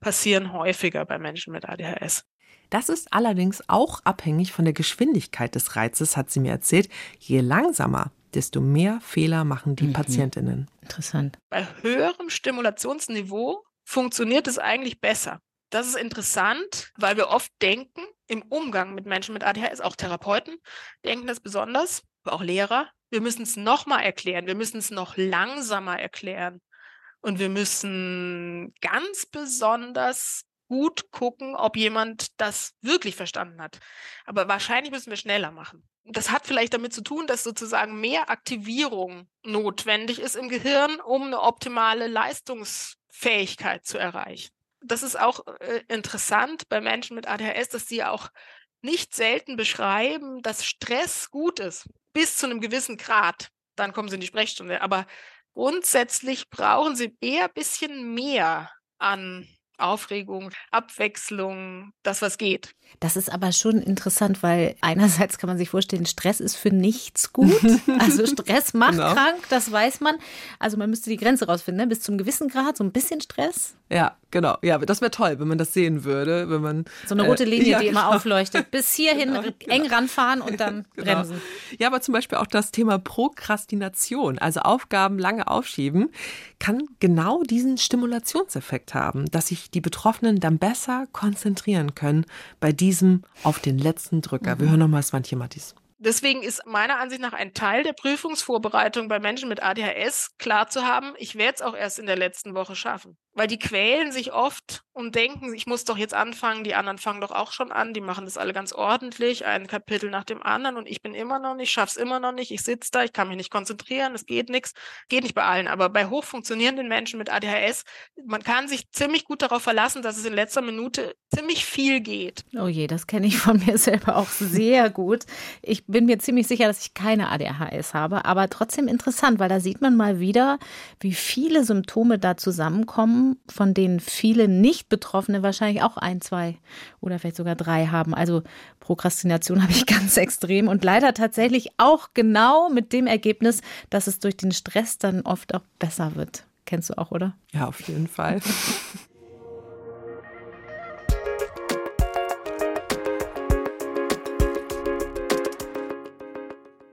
passieren häufiger bei Menschen mit ADHS. Das ist allerdings auch abhängig von der Geschwindigkeit des Reizes, hat sie mir erzählt. Je langsamer, desto mehr Fehler machen die mhm. Patientinnen. Interessant. Bei höherem Stimulationsniveau funktioniert es eigentlich besser. Das ist interessant, weil wir oft denken, im Umgang mit Menschen mit ADHS, auch Therapeuten denken das besonders, aber auch Lehrer, wir müssen es nochmal erklären, wir müssen es noch langsamer erklären. Und wir müssen ganz besonders gut gucken, ob jemand das wirklich verstanden hat. Aber wahrscheinlich müssen wir schneller machen. Das hat vielleicht damit zu tun, dass sozusagen mehr Aktivierung notwendig ist im Gehirn, um eine optimale Leistungsfähigkeit zu erreichen. Das ist auch äh, interessant bei Menschen mit ADHS, dass sie auch nicht selten beschreiben, dass Stress gut ist, bis zu einem gewissen Grad. Dann kommen sie in die Sprechstunde. Aber Grundsätzlich brauchen sie eher ein bisschen mehr an Aufregung, Abwechslung, das, was geht. Das ist aber schon interessant, weil einerseits kann man sich vorstellen, Stress ist für nichts gut. Also Stress macht genau. krank, das weiß man. Also man müsste die Grenze rausfinden, ne? bis zum gewissen Grad, so ein bisschen Stress. Ja, genau. Ja, das wäre toll, wenn man das sehen würde, wenn man so eine rote äh, Linie, äh, ja, die genau. immer aufleuchtet, bis hierhin genau, eng genau. ranfahren und dann genau. bremsen. Ja, aber zum Beispiel auch das Thema Prokrastination, also Aufgaben lange aufschieben, kann genau diesen Stimulationseffekt haben, dass sich die Betroffenen dann besser konzentrieren können bei diesem auf den letzten Drücker. Mhm. Wir hören nochmal Svantje Mattis. Deswegen ist meiner Ansicht nach ein Teil der Prüfungsvorbereitung bei Menschen mit ADHS klar zu haben, ich werde es auch erst in der letzten Woche schaffen. Weil die quälen sich oft und denken, ich muss doch jetzt anfangen, die anderen fangen doch auch schon an, die machen das alle ganz ordentlich, ein Kapitel nach dem anderen und ich bin immer noch nicht, schaff's immer noch nicht, ich sitze da, ich kann mich nicht konzentrieren, es geht nichts. Geht nicht bei allen, aber bei hochfunktionierenden Menschen mit ADHS, man kann sich ziemlich gut darauf verlassen, dass es in letzter Minute ziemlich viel geht. Oh je, das kenne ich von mir selber auch sehr gut. Ich bin mir ziemlich sicher, dass ich keine ADHS habe, aber trotzdem interessant, weil da sieht man mal wieder, wie viele Symptome da zusammenkommen, von denen viele nicht Betroffene wahrscheinlich auch ein, zwei oder vielleicht sogar drei haben. Also Prokrastination habe ich ganz extrem und leider tatsächlich auch genau mit dem Ergebnis, dass es durch den Stress dann oft auch besser wird. Kennst du auch, oder? Ja, auf jeden Fall.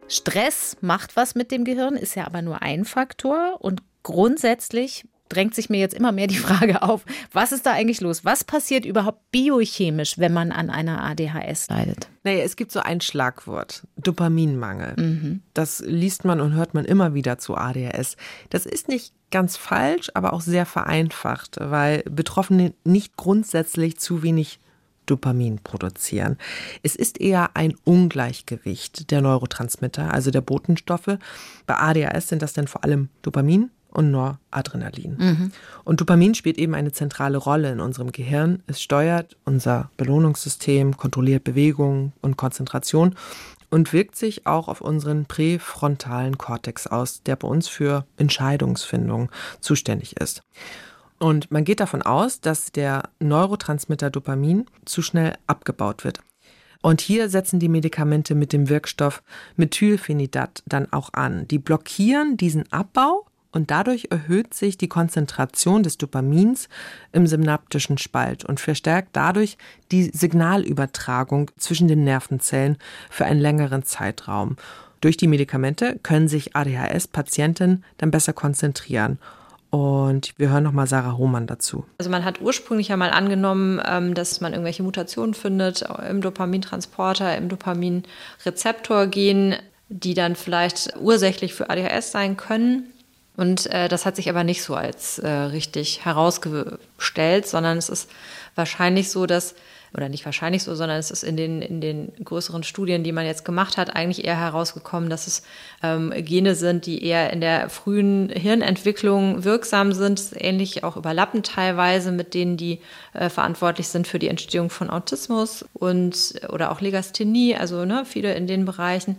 Stress macht was mit dem Gehirn, ist ja aber nur ein Faktor und grundsätzlich drängt sich mir jetzt immer mehr die Frage auf, was ist da eigentlich los? Was passiert überhaupt biochemisch, wenn man an einer ADHS leidet? Naja, es gibt so ein Schlagwort, Dopaminmangel. Mhm. Das liest man und hört man immer wieder zu ADHS. Das ist nicht ganz falsch, aber auch sehr vereinfacht, weil Betroffene nicht grundsätzlich zu wenig Dopamin produzieren. Es ist eher ein Ungleichgewicht der Neurotransmitter, also der Botenstoffe. Bei ADHS sind das dann vor allem Dopamin und Noradrenalin. Mhm. Und Dopamin spielt eben eine zentrale Rolle in unserem Gehirn. Es steuert unser Belohnungssystem, kontrolliert Bewegung und Konzentration. und wirkt sich auch auf unseren präfrontalen Kortex aus, der bei uns für Entscheidungsfindung zuständig ist. Und man geht davon aus, dass der Neurotransmitter Dopamin zu schnell abgebaut wird. Und hier setzen die Medikamente mit dem Wirkstoff Methylphenidat dann auch an. Die blockieren diesen Abbau und dadurch erhöht sich die Konzentration des Dopamins im synaptischen Spalt und verstärkt dadurch die Signalübertragung zwischen den Nervenzellen für einen längeren Zeitraum. Durch die Medikamente können sich ADHS-Patienten dann besser konzentrieren und wir hören nochmal Sarah Hohmann dazu. Also man hat ursprünglich ja mal angenommen, ähm, dass man irgendwelche Mutationen findet im Dopamintransporter, im Dopaminrezeptorgen, die dann vielleicht ursächlich für ADHS sein können. Und äh, das hat sich aber nicht so als äh, richtig herausgestellt, sondern es ist wahrscheinlich so, dass oder nicht wahrscheinlich so, sondern es ist in den, in den größeren Studien, die man jetzt gemacht hat, eigentlich eher herausgekommen, dass es ähm, Gene sind, die eher in der frühen Hirnentwicklung wirksam sind, ähnlich auch überlappend teilweise mit denen, die äh, verantwortlich sind für die Entstehung von Autismus und oder auch Legasthenie, also ne, viele in den Bereichen.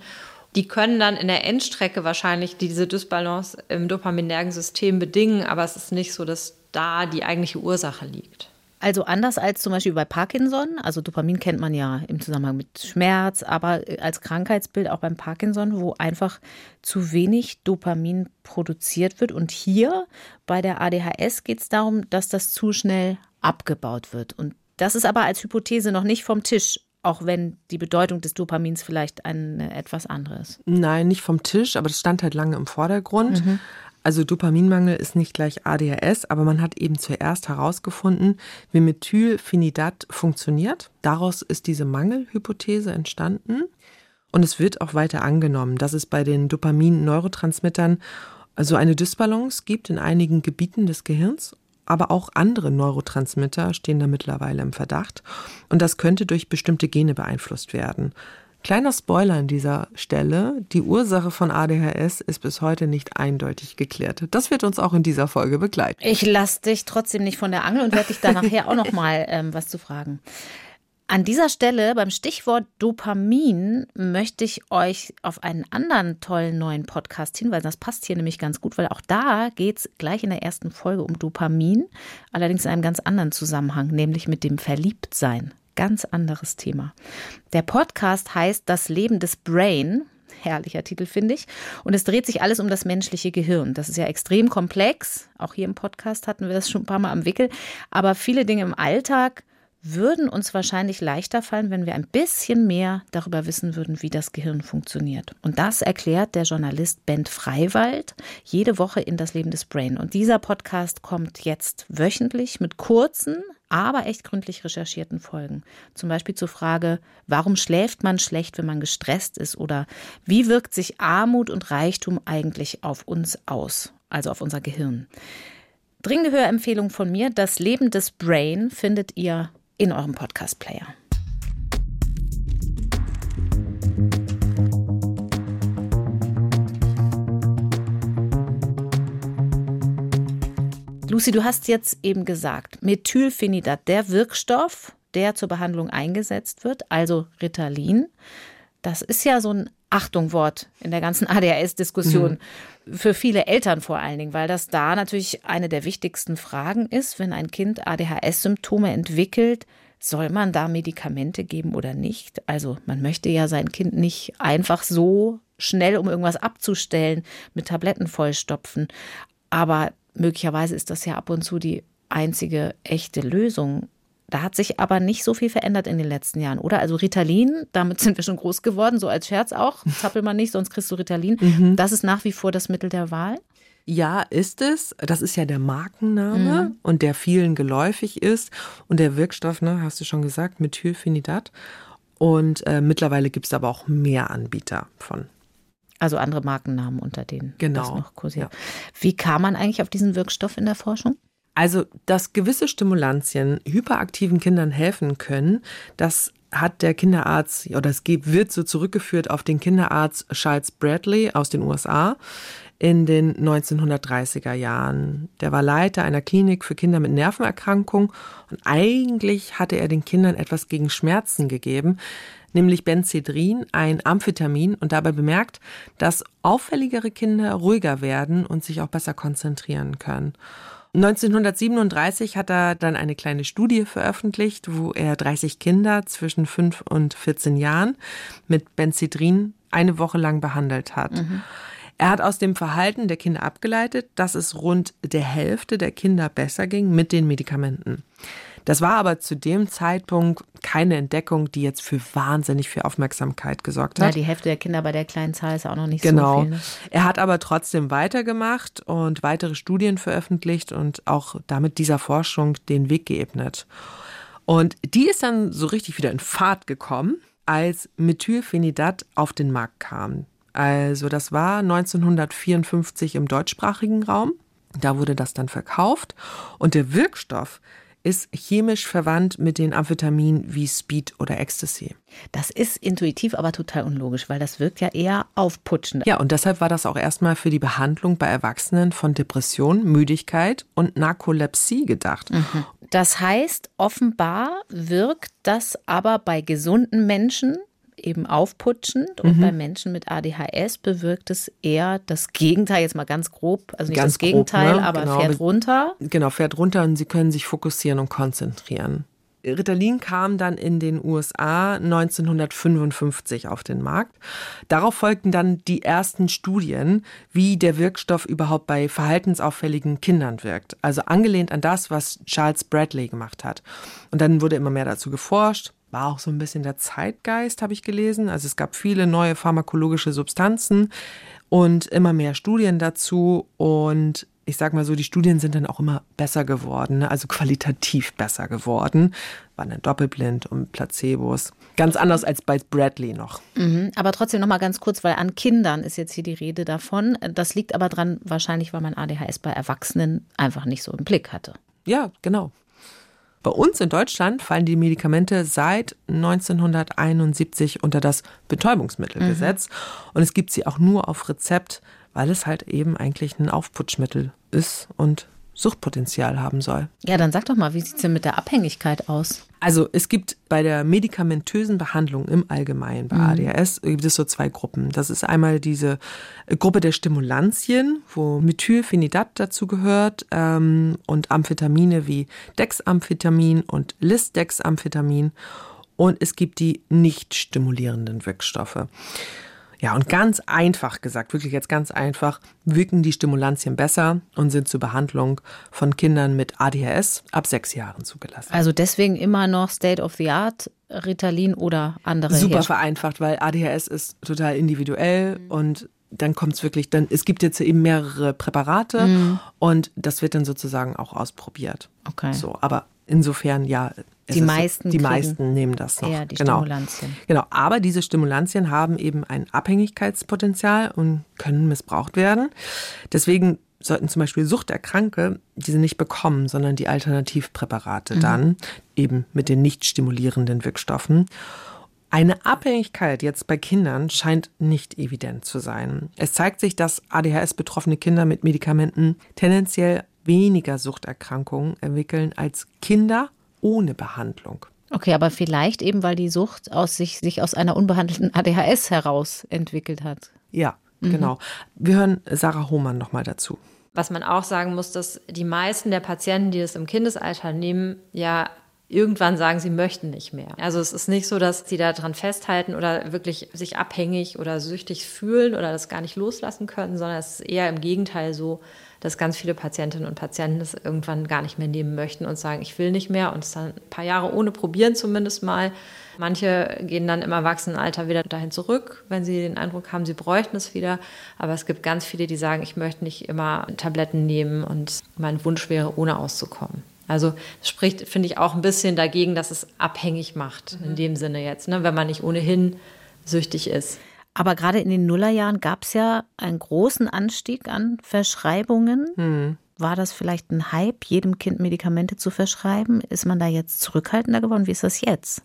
Die können dann in der Endstrecke wahrscheinlich diese Dysbalance im dopaminergen System bedingen, aber es ist nicht so, dass da die eigentliche Ursache liegt. Also anders als zum Beispiel bei Parkinson, also Dopamin kennt man ja im Zusammenhang mit Schmerz, aber als Krankheitsbild auch beim Parkinson, wo einfach zu wenig Dopamin produziert wird. Und hier bei der ADHS geht es darum, dass das zu schnell abgebaut wird. Und das ist aber als Hypothese noch nicht vom Tisch auch wenn die Bedeutung des Dopamins vielleicht eine etwas andere ist. Nein, nicht vom Tisch, aber das stand halt lange im Vordergrund. Mhm. Also Dopaminmangel ist nicht gleich ADHS, aber man hat eben zuerst herausgefunden, wie Methylphenidat funktioniert. Daraus ist diese Mangelhypothese entstanden. Und es wird auch weiter angenommen, dass es bei den Dopamin-Neurotransmittern also eine Dysbalance gibt in einigen Gebieten des Gehirns, aber auch andere Neurotransmitter stehen da mittlerweile im Verdacht. Und das könnte durch bestimmte Gene beeinflusst werden. Kleiner Spoiler an dieser Stelle, die Ursache von ADHS ist bis heute nicht eindeutig geklärt. Das wird uns auch in dieser Folge begleiten. Ich lasse dich trotzdem nicht von der Angel und werde dich da nachher auch noch mal ähm, was zu fragen. An dieser Stelle beim Stichwort Dopamin möchte ich euch auf einen anderen tollen neuen Podcast hinweisen. Das passt hier nämlich ganz gut, weil auch da geht es gleich in der ersten Folge um Dopamin, allerdings in einem ganz anderen Zusammenhang, nämlich mit dem Verliebtsein ganz anderes Thema. Der Podcast heißt Das Leben des Brain. Herrlicher Titel, finde ich. Und es dreht sich alles um das menschliche Gehirn. Das ist ja extrem komplex. Auch hier im Podcast hatten wir das schon ein paar Mal am Wickel. Aber viele Dinge im Alltag würden uns wahrscheinlich leichter fallen, wenn wir ein bisschen mehr darüber wissen würden, wie das Gehirn funktioniert. Und das erklärt der Journalist Bent Freiwald jede Woche in das Leben des Brain. Und dieser Podcast kommt jetzt wöchentlich mit kurzen, aber echt gründlich recherchierten Folgen. Zum Beispiel zur Frage, warum schläft man schlecht, wenn man gestresst ist? Oder wie wirkt sich Armut und Reichtum eigentlich auf uns aus, also auf unser Gehirn? Dringende Hörempfehlung von mir, das Leben des Brain findet ihr in eurem Podcast-Player. Lucy, du hast jetzt eben gesagt, Methylphenidat, der Wirkstoff, der zur Behandlung eingesetzt wird, also Ritalin, das ist ja so ein Achtungwort in der ganzen ADHS-Diskussion. Mhm. Für viele Eltern vor allen Dingen, weil das da natürlich eine der wichtigsten Fragen ist, wenn ein Kind ADHS-Symptome entwickelt, soll man da Medikamente geben oder nicht? Also man möchte ja sein Kind nicht einfach so schnell, um irgendwas abzustellen, mit Tabletten vollstopfen. Aber möglicherweise ist das ja ab und zu die einzige echte Lösung. Da hat sich aber nicht so viel verändert in den letzten Jahren, oder? Also Ritalin, damit sind wir schon groß geworden, so als Scherz auch. Zappel man nicht, sonst kriegst du Ritalin. Mhm. Das ist nach wie vor das Mittel der Wahl. Ja, ist es. Das ist ja der Markenname mhm. und der vielen geläufig ist. Und der Wirkstoff, ne, hast du schon gesagt, Methylphenidat. Und äh, mittlerweile gibt es aber auch mehr Anbieter von. Also andere Markennamen, unter denen genau. das noch kursiert. Ja. Wie kam man eigentlich auf diesen Wirkstoff in der Forschung? Also, dass gewisse Stimulantien hyperaktiven Kindern helfen können, das hat der Kinderarzt oder es wird so zurückgeführt auf den Kinderarzt Charles Bradley aus den USA in den 1930er Jahren. Der war Leiter einer Klinik für Kinder mit Nervenerkrankung und eigentlich hatte er den Kindern etwas gegen Schmerzen gegeben. nämlich Benzedrin, ein Amphetamin, und dabei bemerkt, dass auffälligere Kinder ruhiger werden und sich auch besser konzentrieren können. 1937 hat er dann eine kleine Studie veröffentlicht, wo er 30 Kinder zwischen 5 und 14 Jahren mit Benzedrin eine Woche lang behandelt hat. Mhm. Er hat aus dem Verhalten der Kinder abgeleitet, dass es rund der Hälfte der Kinder besser ging mit den Medikamenten. Das war aber zu dem Zeitpunkt keine Entdeckung, die jetzt für wahnsinnig viel Aufmerksamkeit gesorgt hat. Ja, die Hälfte der Kinder bei der kleinen Zahl ist auch noch nicht genau. so viel. Genau. Er hat aber trotzdem weitergemacht und weitere Studien veröffentlicht und auch damit dieser Forschung den Weg geebnet. Und die ist dann so richtig wieder in Fahrt gekommen, als Methylphenidat auf den Markt kam. Also das war 1954 im deutschsprachigen Raum. Da wurde das dann verkauft und der Wirkstoff ist chemisch verwandt mit den Amphetaminen wie Speed oder Ecstasy. Das ist intuitiv, aber total unlogisch, weil das wirkt ja eher aufputschend. Ja, und deshalb war das auch erstmal für die Behandlung bei Erwachsenen von Depression, Müdigkeit und Narkolepsie gedacht. Mhm. Das heißt, offenbar wirkt das aber bei gesunden Menschen eben aufputschend und mhm. bei Menschen mit ADHS bewirkt es eher das Gegenteil, jetzt mal ganz grob, also nicht ganz das Gegenteil, ne? aber genau. fährt runter. Genau, fährt runter und sie können sich fokussieren und konzentrieren. Ritalin kam dann in den USA 1955 auf den Markt. Darauf folgten dann die ersten Studien, wie der Wirkstoff überhaupt bei verhaltensauffälligen Kindern wirkt. Also angelehnt an das, was Charles Bradley gemacht hat. Und dann wurde immer mehr dazu geforscht war auch so ein bisschen der Zeitgeist, habe ich gelesen. Also es gab viele neue pharmakologische Substanzen und immer mehr Studien dazu. Und ich sage mal so, die Studien sind dann auch immer besser geworden, ne? also qualitativ besser geworden. Waren dann doppelblind und Placebos. Ganz anders als bei Bradley noch. Mhm, aber trotzdem noch mal ganz kurz, weil an Kindern ist jetzt hier die Rede davon. Das liegt aber dran, wahrscheinlich, weil man ADHS bei Erwachsenen einfach nicht so im Blick hatte. Ja, genau. Bei uns in Deutschland fallen die Medikamente seit 1971 unter das Betäubungsmittelgesetz. Mhm. Und es gibt sie auch nur auf Rezept, weil es halt eben eigentlich ein Aufputschmittel ist und Suchtpotenzial haben soll. Ja, dann sag doch mal, wie sieht es denn mit der Abhängigkeit aus? Also es gibt bei der medikamentösen Behandlung im Allgemeinen bei mhm. ADHS gibt es so zwei Gruppen. Das ist einmal diese Gruppe der Stimulantien, wo Methylphenidat dazu gehört ähm, und Amphetamine wie Dexamphetamin und Lisdexamphetamin. Und es gibt die nicht stimulierenden Wirkstoffe. Ja, und ganz einfach gesagt, wirklich jetzt ganz einfach, wirken die Stimulantien besser und sind zur Behandlung von Kindern mit ADHS ab sechs Jahren zugelassen. Also deswegen immer noch State of the Art, Ritalin oder andere. Super Herst vereinfacht, weil ADHS ist total individuell mhm. und dann kommt es wirklich, dann, es gibt jetzt eben mehrere Präparate mhm. und das wird dann sozusagen auch ausprobiert. Okay. So, aber insofern ja, die meisten, die meisten nehmen das noch. Ja, die genau. Stimulantien. Genau, aber diese Stimulantien haben eben ein Abhängigkeitspotenzial und können missbraucht werden. Deswegen sollten zum Beispiel Suchterkranke diese nicht bekommen, sondern die Alternativpräparate mhm. dann eben mit den nicht stimulierenden Wirkstoffen. Eine Abhängigkeit jetzt bei Kindern scheint nicht evident zu sein. Es zeigt sich, dass ADHS-betroffene Kinder mit Medikamenten tendenziell weniger Suchterkrankungen entwickeln als Kinder ohne Behandlung. Okay, aber vielleicht eben, weil die Sucht aus sich, sich aus einer unbehandelten ADHS heraus entwickelt hat. Ja, mhm. genau. Wir hören Sarah Hohmann nochmal dazu. Was man auch sagen muss, dass die meisten der Patienten, die das im Kindesalter nehmen, ja irgendwann sagen, sie möchten nicht mehr. Also es ist nicht so, dass sie daran festhalten oder wirklich sich abhängig oder süchtig fühlen oder das gar nicht loslassen können, sondern es ist eher im Gegenteil so, dass ganz viele Patientinnen und Patienten das irgendwann gar nicht mehr nehmen möchten und sagen, ich will nicht mehr und es dann ein paar Jahre ohne probieren zumindest mal. Manche gehen dann im Erwachsenenalter wieder dahin zurück, wenn sie den Eindruck haben, sie bräuchten es wieder. Aber es gibt ganz viele, die sagen, ich möchte nicht immer Tabletten nehmen und mein Wunsch wäre, ohne auszukommen. Also das spricht, finde ich, auch ein bisschen dagegen, dass es abhängig macht, mhm. in dem Sinne jetzt, ne, wenn man nicht ohnehin süchtig ist. Aber gerade in den Nullerjahren gab es ja einen großen Anstieg an Verschreibungen. Hm. War das vielleicht ein Hype, jedem Kind Medikamente zu verschreiben? Ist man da jetzt zurückhaltender geworden? Wie ist das jetzt?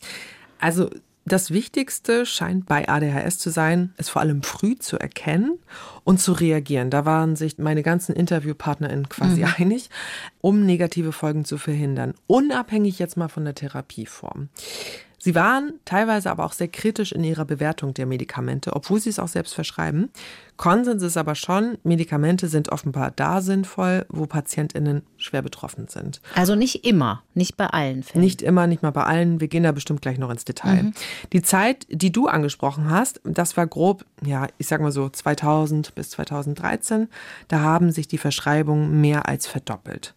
Also das Wichtigste scheint bei ADHS zu sein, es vor allem früh zu erkennen und zu reagieren. Da waren sich meine ganzen InterviewpartnerInnen quasi mhm. einig, um negative Folgen zu verhindern. Unabhängig jetzt mal von der Therapieform. Sie waren teilweise aber auch sehr kritisch in ihrer Bewertung der Medikamente, obwohl sie es auch selbst verschreiben. Konsens ist aber schon, Medikamente sind offenbar da sinnvoll, wo PatientInnen schwer betroffen sind. Also nicht immer, nicht bei allen Fällen. Nicht immer, nicht mal bei allen. Wir gehen da bestimmt gleich noch ins Detail. Mhm. Die Zeit, die du angesprochen hast, das war grob, ja, ich sag mal so 2000 bis 2013. Da haben sich die Verschreibungen mehr als verdoppelt.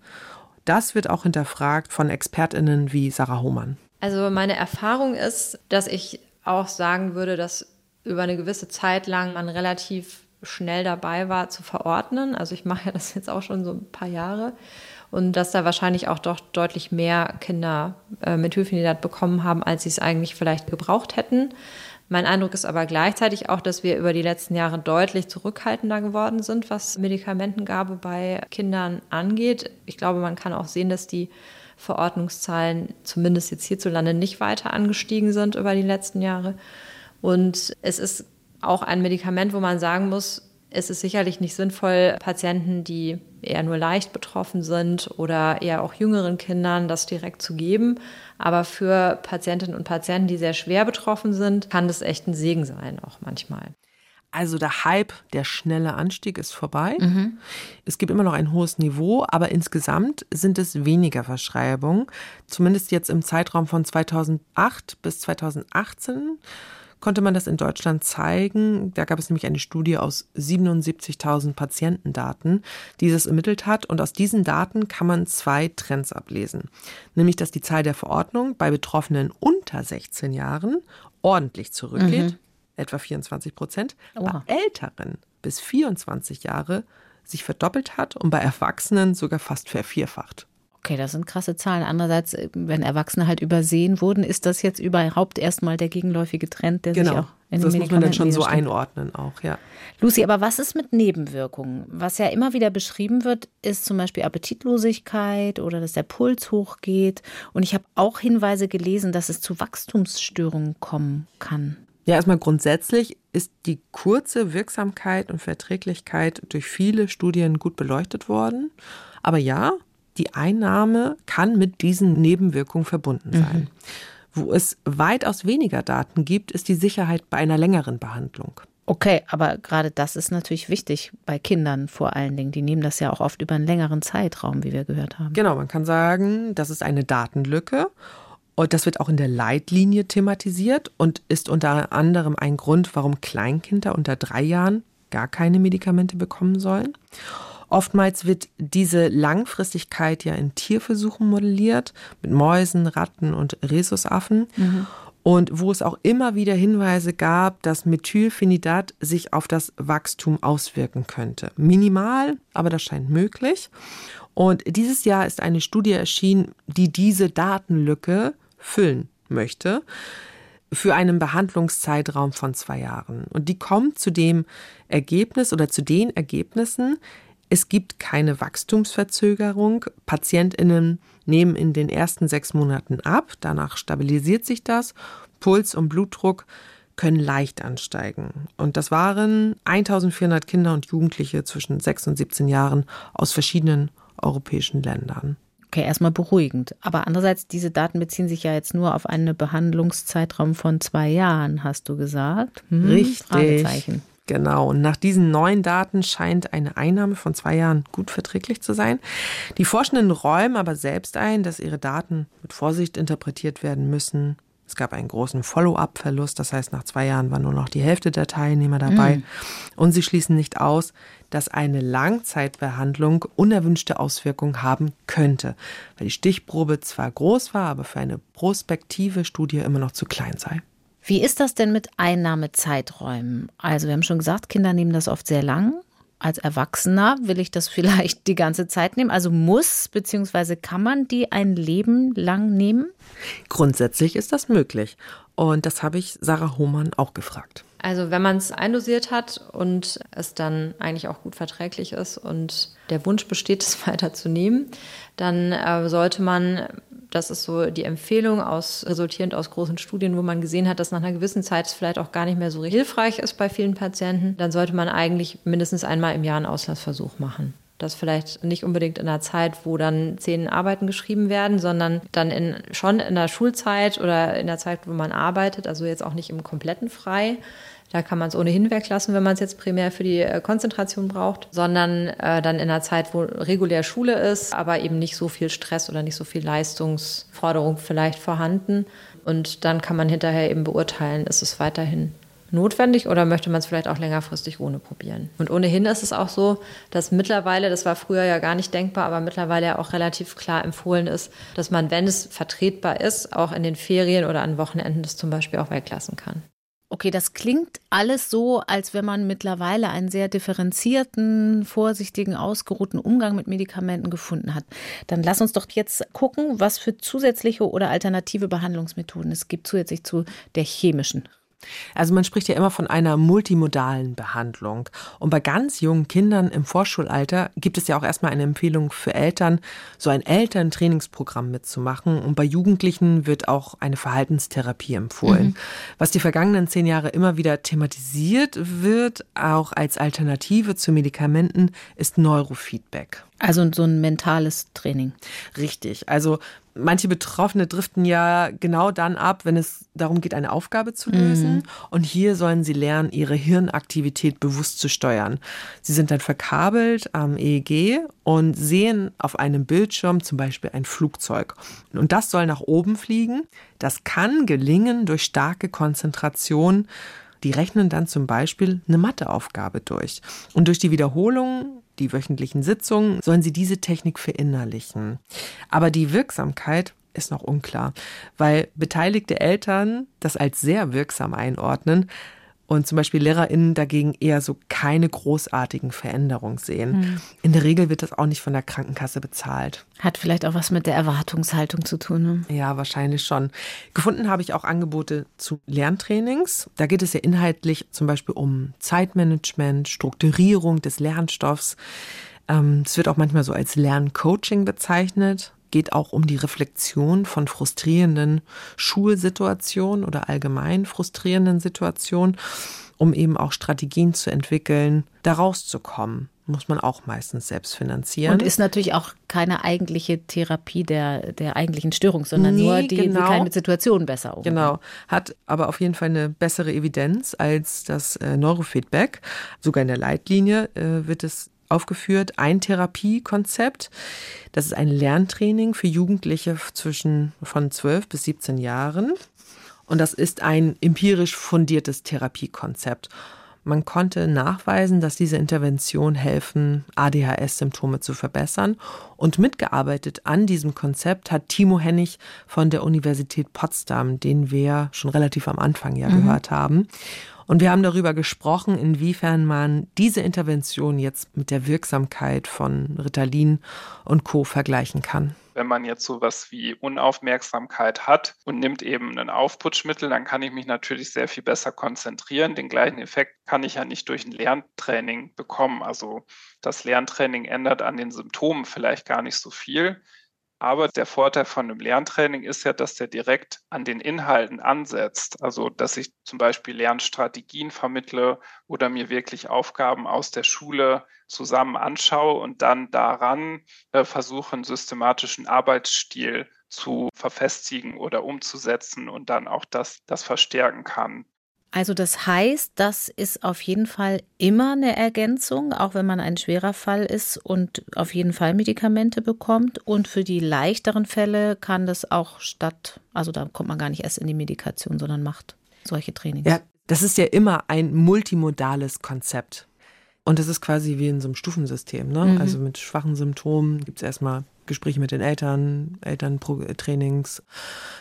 Das wird auch hinterfragt von ExpertInnen wie Sarah Hohmann. Also meine Erfahrung ist, dass ich auch sagen würde, dass über eine gewisse Zeit lang man relativ schnell dabei war zu verordnen. Also ich mache ja das jetzt auch schon so ein paar Jahre und dass da wahrscheinlich auch doch deutlich mehr Kinder äh, Methylphenidat bekommen haben, als sie es eigentlich vielleicht gebraucht hätten. Mein Eindruck ist aber gleichzeitig auch, dass wir über die letzten Jahre deutlich zurückhaltender geworden sind, was Medikamentengabe bei Kindern angeht. Ich glaube, man kann auch sehen, dass die Verordnungszahlen zumindest jetzt hierzulande nicht weiter angestiegen sind über die letzten Jahre. Und es ist auch ein Medikament, wo man sagen muss, es ist sicherlich nicht sinnvoll, Patienten, die eher nur leicht betroffen sind oder eher auch jüngeren Kindern das direkt zu geben. Aber für Patientinnen und Patienten, die sehr schwer betroffen sind, kann das echt ein Segen sein, auch manchmal. Also der Hype, der schnelle Anstieg ist vorbei. Mhm. Es gibt immer noch ein hohes Niveau, aber insgesamt sind es weniger Verschreibungen. Zumindest jetzt im Zeitraum von 2008 bis 2018 konnte man das in Deutschland zeigen. Da gab es nämlich eine Studie aus 77.000 Patientendaten, die das ermittelt hat. Und aus diesen Daten kann man zwei Trends ablesen. Nämlich, dass die Zahl der Verordnungen bei Betroffenen unter 16 Jahren ordentlich zurückgeht. Mhm etwa 24 Prozent, bei Älteren bis 24 Jahre sich verdoppelt hat und bei Erwachsenen sogar fast vervierfacht. Okay, das sind krasse Zahlen. Andererseits, wenn Erwachsene halt übersehen wurden, ist das jetzt überhaupt erstmal der gegenläufige Trend, der genau. sich auch in den Das muss man dann schon so einordnen auch, ja. Lucy, aber was ist mit Nebenwirkungen? Was ja immer wieder beschrieben wird, ist zum Beispiel Appetitlosigkeit oder dass der Puls hochgeht. Und ich habe auch Hinweise gelesen, dass es zu Wachstumsstörungen kommen kann. Ja, erstmal grundsätzlich ist die kurze Wirksamkeit und Verträglichkeit durch viele Studien gut beleuchtet worden. Aber ja, die Einnahme kann mit diesen Nebenwirkungen verbunden mhm. sein. Mhm. Wo es weitaus weniger Daten gibt, ist die Sicherheit bei einer längeren Behandlung. Okay, aber gerade das ist natürlich wichtig bei Kindern vor allen Dingen. Die nehmen das ja auch oft über einen längeren Zeitraum, wie wir gehört haben. Genau, man kann sagen, das ist eine Datenlücke und das wird auch in der Leitlinie thematisiert und ist unter anderem ein Grund, warum Kleinkinder unter drei Jahren gar keine Medikamente bekommen sollen. Oftmals wird diese Langfristigkeit ja in Tierversuchen modelliert, mit Mäusen, Ratten und Rhesusaffen. Mhm. Und wo es auch immer wieder Hinweise gab, dass Methylphenidat sich auf das Wachstum auswirken könnte. Minimal, aber das scheint möglich. Und dieses Jahr ist eine Studie erschienen, die diese Datenlücke füllen möchte für einen Behandlungszeitraum von zwei Jahren. Und die kommt zu dem Ergebnis oder zu den Ergebnissen, es gibt keine Wachstumsverzögerung. Patientinnen nehmen in den ersten sechs Monaten ab, danach stabilisiert sich das. Puls und Blutdruck können leicht ansteigen. Und das waren 1400 Kinder und Jugendliche zwischen 6 und 17 Jahren aus verschiedenen europäischen Ländern. Okay, erstmal beruhigend. Aber andererseits, diese Daten beziehen sich ja jetzt nur auf einen Behandlungszeitraum von zwei Jahren, hast du gesagt. Hm, Richtig. Genau. Und nach diesen neuen Daten scheint eine Einnahme von zwei Jahren gut verträglich zu sein. Die Forschenden räumen aber selbst ein, dass ihre Daten mit Vorsicht interpretiert werden müssen. Es gab einen großen Follow-up-Verlust, das heißt, nach zwei Jahren war nur noch die Hälfte der Teilnehmer dabei. Mhm. Und sie schließen nicht aus, dass eine Langzeitbehandlung unerwünschte Auswirkungen haben könnte, weil die Stichprobe zwar groß war, aber für eine prospektive Studie immer noch zu klein sei. Wie ist das denn mit Einnahmezeiträumen? Also wir haben schon gesagt, Kinder nehmen das oft sehr lang als Erwachsener will ich das vielleicht die ganze Zeit nehmen? Also muss bzw. kann man die ein Leben lang nehmen? Grundsätzlich ist das möglich. Und das habe ich Sarah Hohmann auch gefragt. Also wenn man es eindosiert hat und es dann eigentlich auch gut verträglich ist und der Wunsch besteht, es weiterzunehmen, dann äh, sollte man das ist so die Empfehlung aus, resultierend aus großen Studien, wo man gesehen hat, dass nach einer gewissen Zeit es vielleicht auch gar nicht mehr so hilfreich ist bei vielen Patienten. Dann sollte man eigentlich mindestens einmal im Jahr einen Auslassversuch machen. Das vielleicht nicht unbedingt in einer Zeit, wo dann zehn Arbeiten geschrieben werden, sondern dann in, schon in der Schulzeit oder in der Zeit, wo man arbeitet, also jetzt auch nicht im kompletten Frei. Da kann man es ohnehin weglassen, wenn man es jetzt primär für die äh, Konzentration braucht, sondern äh, dann in einer Zeit, wo regulär Schule ist, aber eben nicht so viel Stress oder nicht so viel Leistungsforderung vielleicht vorhanden. Und dann kann man hinterher eben beurteilen, ist es weiterhin notwendig oder möchte man es vielleicht auch längerfristig ohne probieren? Und ohnehin ist es auch so, dass mittlerweile, das war früher ja gar nicht denkbar, aber mittlerweile ja auch relativ klar empfohlen ist, dass man, wenn es vertretbar ist, auch in den Ferien oder an Wochenenden das zum Beispiel auch weglassen kann. Okay, das klingt alles so, als wenn man mittlerweile einen sehr differenzierten, vorsichtigen, ausgeruhten Umgang mit Medikamenten gefunden hat. Dann lass uns doch jetzt gucken, was für zusätzliche oder alternative Behandlungsmethoden es gibt, zusätzlich zu der chemischen. Also man spricht ja immer von einer multimodalen Behandlung. Und bei ganz jungen Kindern im Vorschulalter gibt es ja auch erstmal eine Empfehlung für Eltern, so ein Elterntrainingsprogramm mitzumachen. Und bei Jugendlichen wird auch eine Verhaltenstherapie empfohlen. Mhm. Was die vergangenen zehn Jahre immer wieder thematisiert wird, auch als Alternative zu Medikamenten, ist Neurofeedback. Also so ein mentales Training. Richtig. Also manche Betroffene driften ja genau dann ab, wenn es darum geht, eine Aufgabe zu lösen. Mhm. Und hier sollen sie lernen, ihre Hirnaktivität bewusst zu steuern. Sie sind dann verkabelt am EEG und sehen auf einem Bildschirm zum Beispiel ein Flugzeug. Und das soll nach oben fliegen. Das kann gelingen durch starke Konzentration. Die rechnen dann zum Beispiel eine Matheaufgabe durch. Und durch die Wiederholung die wöchentlichen Sitzungen, sollen sie diese Technik verinnerlichen. Aber die Wirksamkeit ist noch unklar, weil beteiligte Eltern das als sehr wirksam einordnen, und zum Beispiel LehrerInnen dagegen eher so keine großartigen Veränderungen sehen. Mhm. In der Regel wird das auch nicht von der Krankenkasse bezahlt. Hat vielleicht auch was mit der Erwartungshaltung zu tun. Ne? Ja, wahrscheinlich schon. Gefunden habe ich auch Angebote zu Lerntrainings. Da geht es ja inhaltlich zum Beispiel um Zeitmanagement, Strukturierung des Lernstoffs. Ähm, es wird auch manchmal so als Lerncoaching bezeichnet geht auch um die Reflexion von frustrierenden Schulsituationen oder allgemein frustrierenden Situationen, um eben auch Strategien zu entwickeln, da rauszukommen. Muss man auch meistens selbst finanzieren. Und ist natürlich auch keine eigentliche Therapie der, der eigentlichen Störung, sondern nee, nur die, genau. wie kann mit Situationen besser umgehen. Genau. Hat aber auf jeden Fall eine bessere Evidenz als das äh, Neurofeedback. Sogar in der Leitlinie äh, wird es aufgeführt, ein Therapiekonzept. Das ist ein Lerntraining für Jugendliche zwischen von 12 bis 17 Jahren. Und das ist ein empirisch fundiertes Therapiekonzept. Man konnte nachweisen, dass diese Interventionen helfen, ADHS-Symptome zu verbessern. Und mitgearbeitet an diesem Konzept hat Timo Hennig von der Universität Potsdam, den wir schon relativ am Anfang ja mhm. gehört haben. Und wir haben darüber gesprochen, inwiefern man diese Intervention jetzt mit der Wirksamkeit von Ritalin und Co. vergleichen kann. Wenn man jetzt sowas wie Unaufmerksamkeit hat und nimmt eben ein Aufputschmittel, dann kann ich mich natürlich sehr viel besser konzentrieren. Den gleichen Effekt kann ich ja nicht durch ein Lerntraining bekommen. Also das Lerntraining ändert an den Symptomen vielleicht gar nicht so viel. Aber der Vorteil von einem Lerntraining ist ja, dass der direkt an den Inhalten ansetzt. Also, dass ich zum Beispiel Lernstrategien vermittle oder mir wirklich Aufgaben aus der Schule zusammen anschaue und dann daran äh, versuche, einen systematischen Arbeitsstil zu verfestigen oder umzusetzen und dann auch das, das verstärken kann. Also das heißt, das ist auf jeden Fall immer eine Ergänzung, auch wenn man ein schwerer Fall ist und auf jeden Fall Medikamente bekommt. Und für die leichteren Fälle kann das auch statt, also da kommt man gar nicht erst in die Medikation, sondern macht solche Trainings. Ja, das ist ja immer ein multimodales Konzept. Und das ist quasi wie in so einem Stufensystem. Ne? Mhm. Also mit schwachen Symptomen gibt es erstmal Gespräche mit den Eltern, Elterntrainings,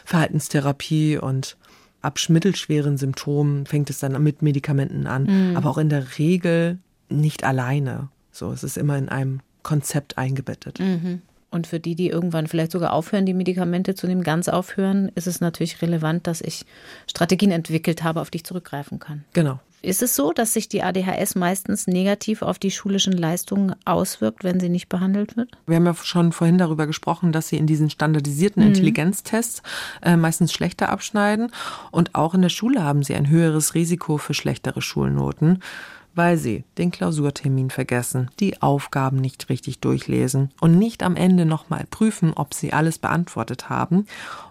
Verhaltenstherapie und ab mittelschweren Symptomen fängt es dann mit Medikamenten an, mhm. aber auch in der Regel nicht alleine. So, es ist immer in einem Konzept eingebettet. Mhm. Und für die, die irgendwann vielleicht sogar aufhören, die Medikamente zu nehmen, ganz aufhören, ist es natürlich relevant, dass ich Strategien entwickelt habe, auf die ich zurückgreifen kann. Genau. Ist es so, dass sich die ADHS meistens negativ auf die schulischen Leistungen auswirkt, wenn sie nicht behandelt wird? Wir haben ja schon vorhin darüber gesprochen, dass sie in diesen standardisierten mhm. Intelligenztests äh, meistens schlechter abschneiden. Und auch in der Schule haben sie ein höheres Risiko für schlechtere Schulnoten weil sie den Klausurtermin vergessen, die Aufgaben nicht richtig durchlesen und nicht am Ende nochmal prüfen, ob sie alles beantwortet haben.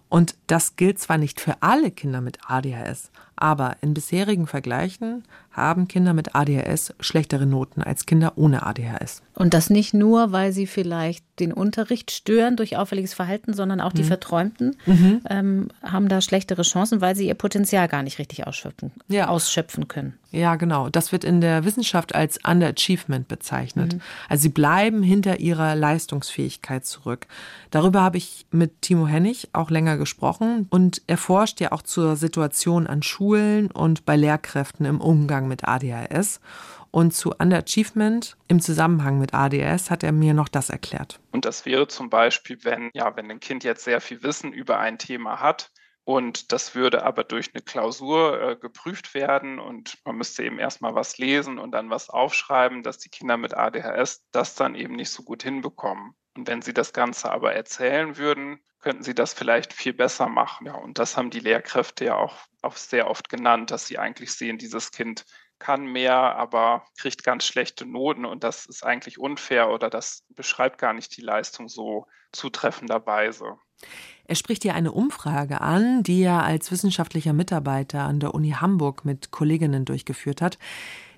Und das gilt zwar nicht für alle Kinder mit ADHS, aber in bisherigen Vergleichen haben Kinder mit ADHS schlechtere Noten als Kinder ohne ADHS. Und das nicht nur, weil sie vielleicht den Unterricht stören durch auffälliges Verhalten, sondern auch die mhm. Verträumten mhm. Ähm, haben da schlechtere Chancen, weil sie ihr Potenzial gar nicht richtig ausschöpfen, ja. ausschöpfen können. Ja, genau. Das wird in der Wissenschaft als Underachievement bezeichnet. Mhm. Also sie bleiben hinter ihrer Leistungsfähigkeit zurück. Darüber habe ich mit Timo Hennig auch länger gesprochen und er forscht ja auch zur Situation an Schulen und bei Lehrkräften im Umgang mit ADHS. Und zu Underachievement im Zusammenhang mit ADS hat er mir noch das erklärt. Und das wäre zum Beispiel, wenn, ja, wenn ein Kind jetzt sehr viel Wissen über ein Thema hat, und das würde aber durch eine Klausur äh, geprüft werden und man müsste eben erstmal was lesen und dann was aufschreiben, dass die Kinder mit ADHS das dann eben nicht so gut hinbekommen. Wenn sie das Ganze aber erzählen würden, könnten sie das vielleicht viel besser machen. Ja, und das haben die Lehrkräfte ja auch, auch sehr oft genannt, dass sie eigentlich sehen, dieses Kind kann mehr, aber kriegt ganz schlechte Noten und das ist eigentlich unfair oder das beschreibt gar nicht die Leistung so zutreffenderweise. Er spricht hier eine Umfrage an, die er als wissenschaftlicher Mitarbeiter an der Uni Hamburg mit Kolleginnen durchgeführt hat.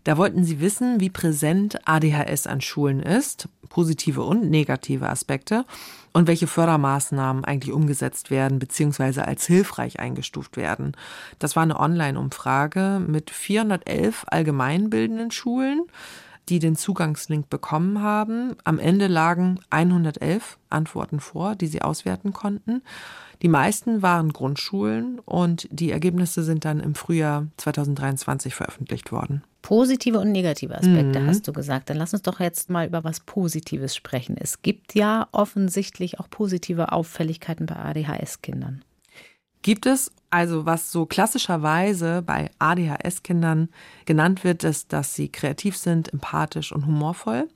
Da wollten sie wissen, wie präsent ADHS an Schulen ist, positive und negative Aspekte und welche Fördermaßnahmen eigentlich umgesetzt werden bzw. als hilfreich eingestuft werden. Das war eine Online-Umfrage mit 411 allgemeinbildenden Schulen, die den Zugangslink bekommen haben. Am Ende lagen 111 Antworten vor, die sie auswerten konnten. Die meisten waren Grundschulen und die Ergebnisse sind dann im Frühjahr 2023 veröffentlicht worden. Positive und negative Aspekte mhm. hast du gesagt. Dann lass uns doch jetzt mal über was Positives sprechen. Es gibt ja offensichtlich auch positive Auffälligkeiten bei ADHS-Kindern. Gibt es also, was so klassischerweise bei ADHS-Kindern genannt wird, ist, dass sie kreativ sind, empathisch und humorvoll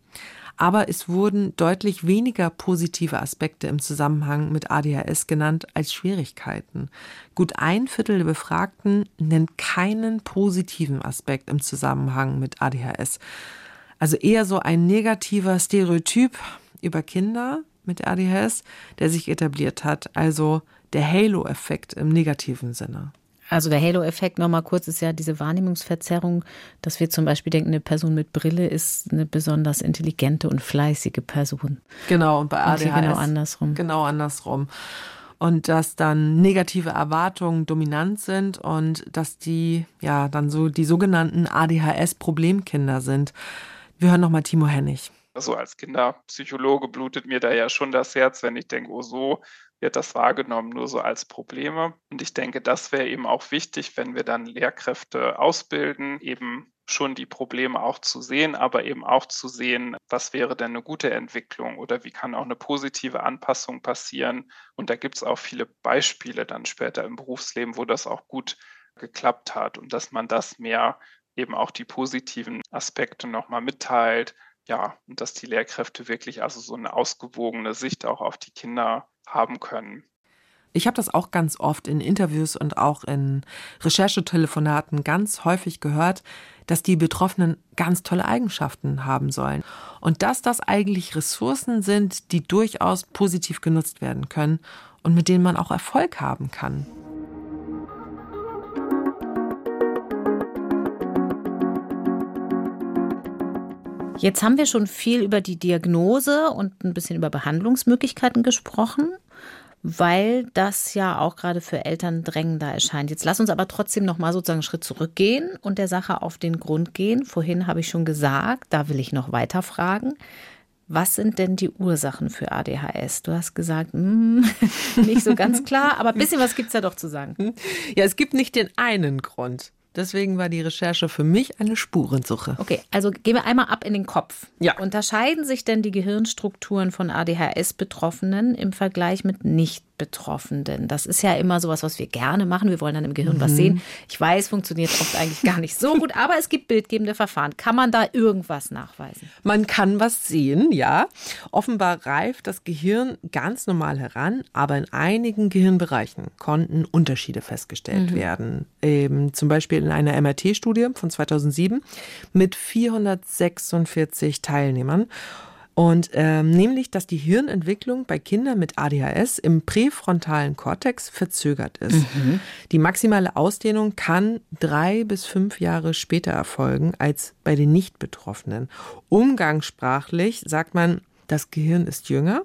aber es wurden deutlich weniger positive Aspekte im Zusammenhang mit ADHS genannt als Schwierigkeiten. Gut ein Viertel der Befragten nennt keinen positiven Aspekt im Zusammenhang mit ADHS. Also eher so ein negativer Stereotyp über Kinder mit ADHS, der sich etabliert hat, also der Halo-Effekt im negativen Sinne. Also der Halo-Effekt nochmal kurz ist ja diese Wahrnehmungsverzerrung, dass wir zum Beispiel denken, eine Person mit Brille ist eine besonders intelligente und fleißige Person. Genau, und bei ADHS und genau andersrum. Genau andersrum. Und dass dann negative Erwartungen dominant sind und dass die ja dann so die sogenannten ADHS-Problemkinder sind. Wir hören nochmal Timo Hennig. Also als Kinderpsychologe blutet mir da ja schon das Herz, wenn ich denke, oh so, wird das wahrgenommen nur so als Probleme. Und ich denke, das wäre eben auch wichtig, wenn wir dann Lehrkräfte ausbilden, eben schon die Probleme auch zu sehen, aber eben auch zu sehen, was wäre denn eine gute Entwicklung oder wie kann auch eine positive Anpassung passieren. Und da gibt es auch viele Beispiele dann später im Berufsleben, wo das auch gut geklappt hat und dass man das mehr eben auch die positiven Aspekte nochmal mitteilt. Ja, und dass die Lehrkräfte wirklich also so eine ausgewogene Sicht auch auf die Kinder haben können. Ich habe das auch ganz oft in Interviews und auch in Recherchetelefonaten ganz häufig gehört, dass die Betroffenen ganz tolle Eigenschaften haben sollen und dass das eigentlich Ressourcen sind, die durchaus positiv genutzt werden können und mit denen man auch Erfolg haben kann. Jetzt haben wir schon viel über die Diagnose und ein bisschen über Behandlungsmöglichkeiten gesprochen, weil das ja auch gerade für Eltern drängender erscheint. Jetzt lass uns aber trotzdem noch mal sozusagen einen Schritt zurückgehen und der Sache auf den Grund gehen. Vorhin habe ich schon gesagt, da will ich noch weiter fragen. Was sind denn die Ursachen für ADHS? Du hast gesagt, mh, hm, nicht so ganz klar, aber ein bisschen was gibt es ja doch zu sagen. Ja, es gibt nicht den einen Grund. Deswegen war die Recherche für mich eine Spurensuche. Okay, also gehen wir einmal ab in den Kopf. Ja. Unterscheiden sich denn die Gehirnstrukturen von ADHS-Betroffenen im Vergleich mit nicht Nicht-Betroffenen. Das ist ja immer sowas, was wir gerne machen. Wir wollen dann im Gehirn mhm. was sehen. Ich weiß, funktioniert oft eigentlich gar nicht so gut, aber es gibt bildgebende Verfahren. Kann man da irgendwas nachweisen? Man kann was sehen, ja. Offenbar reift das Gehirn ganz normal heran, aber in einigen Gehirnbereichen konnten Unterschiede festgestellt mhm. werden. Eben zum Beispiel in einer MRT-Studie von 2007 mit 446 Teilnehmern. Und ähm, nämlich, dass die Hirnentwicklung bei Kindern mit ADHS im präfrontalen Kortex verzögert ist. Mhm. Die maximale Ausdehnung kann drei bis fünf Jahre später erfolgen als bei den Nicht-Betroffenen. Umgangssprachlich sagt man, das Gehirn ist jünger,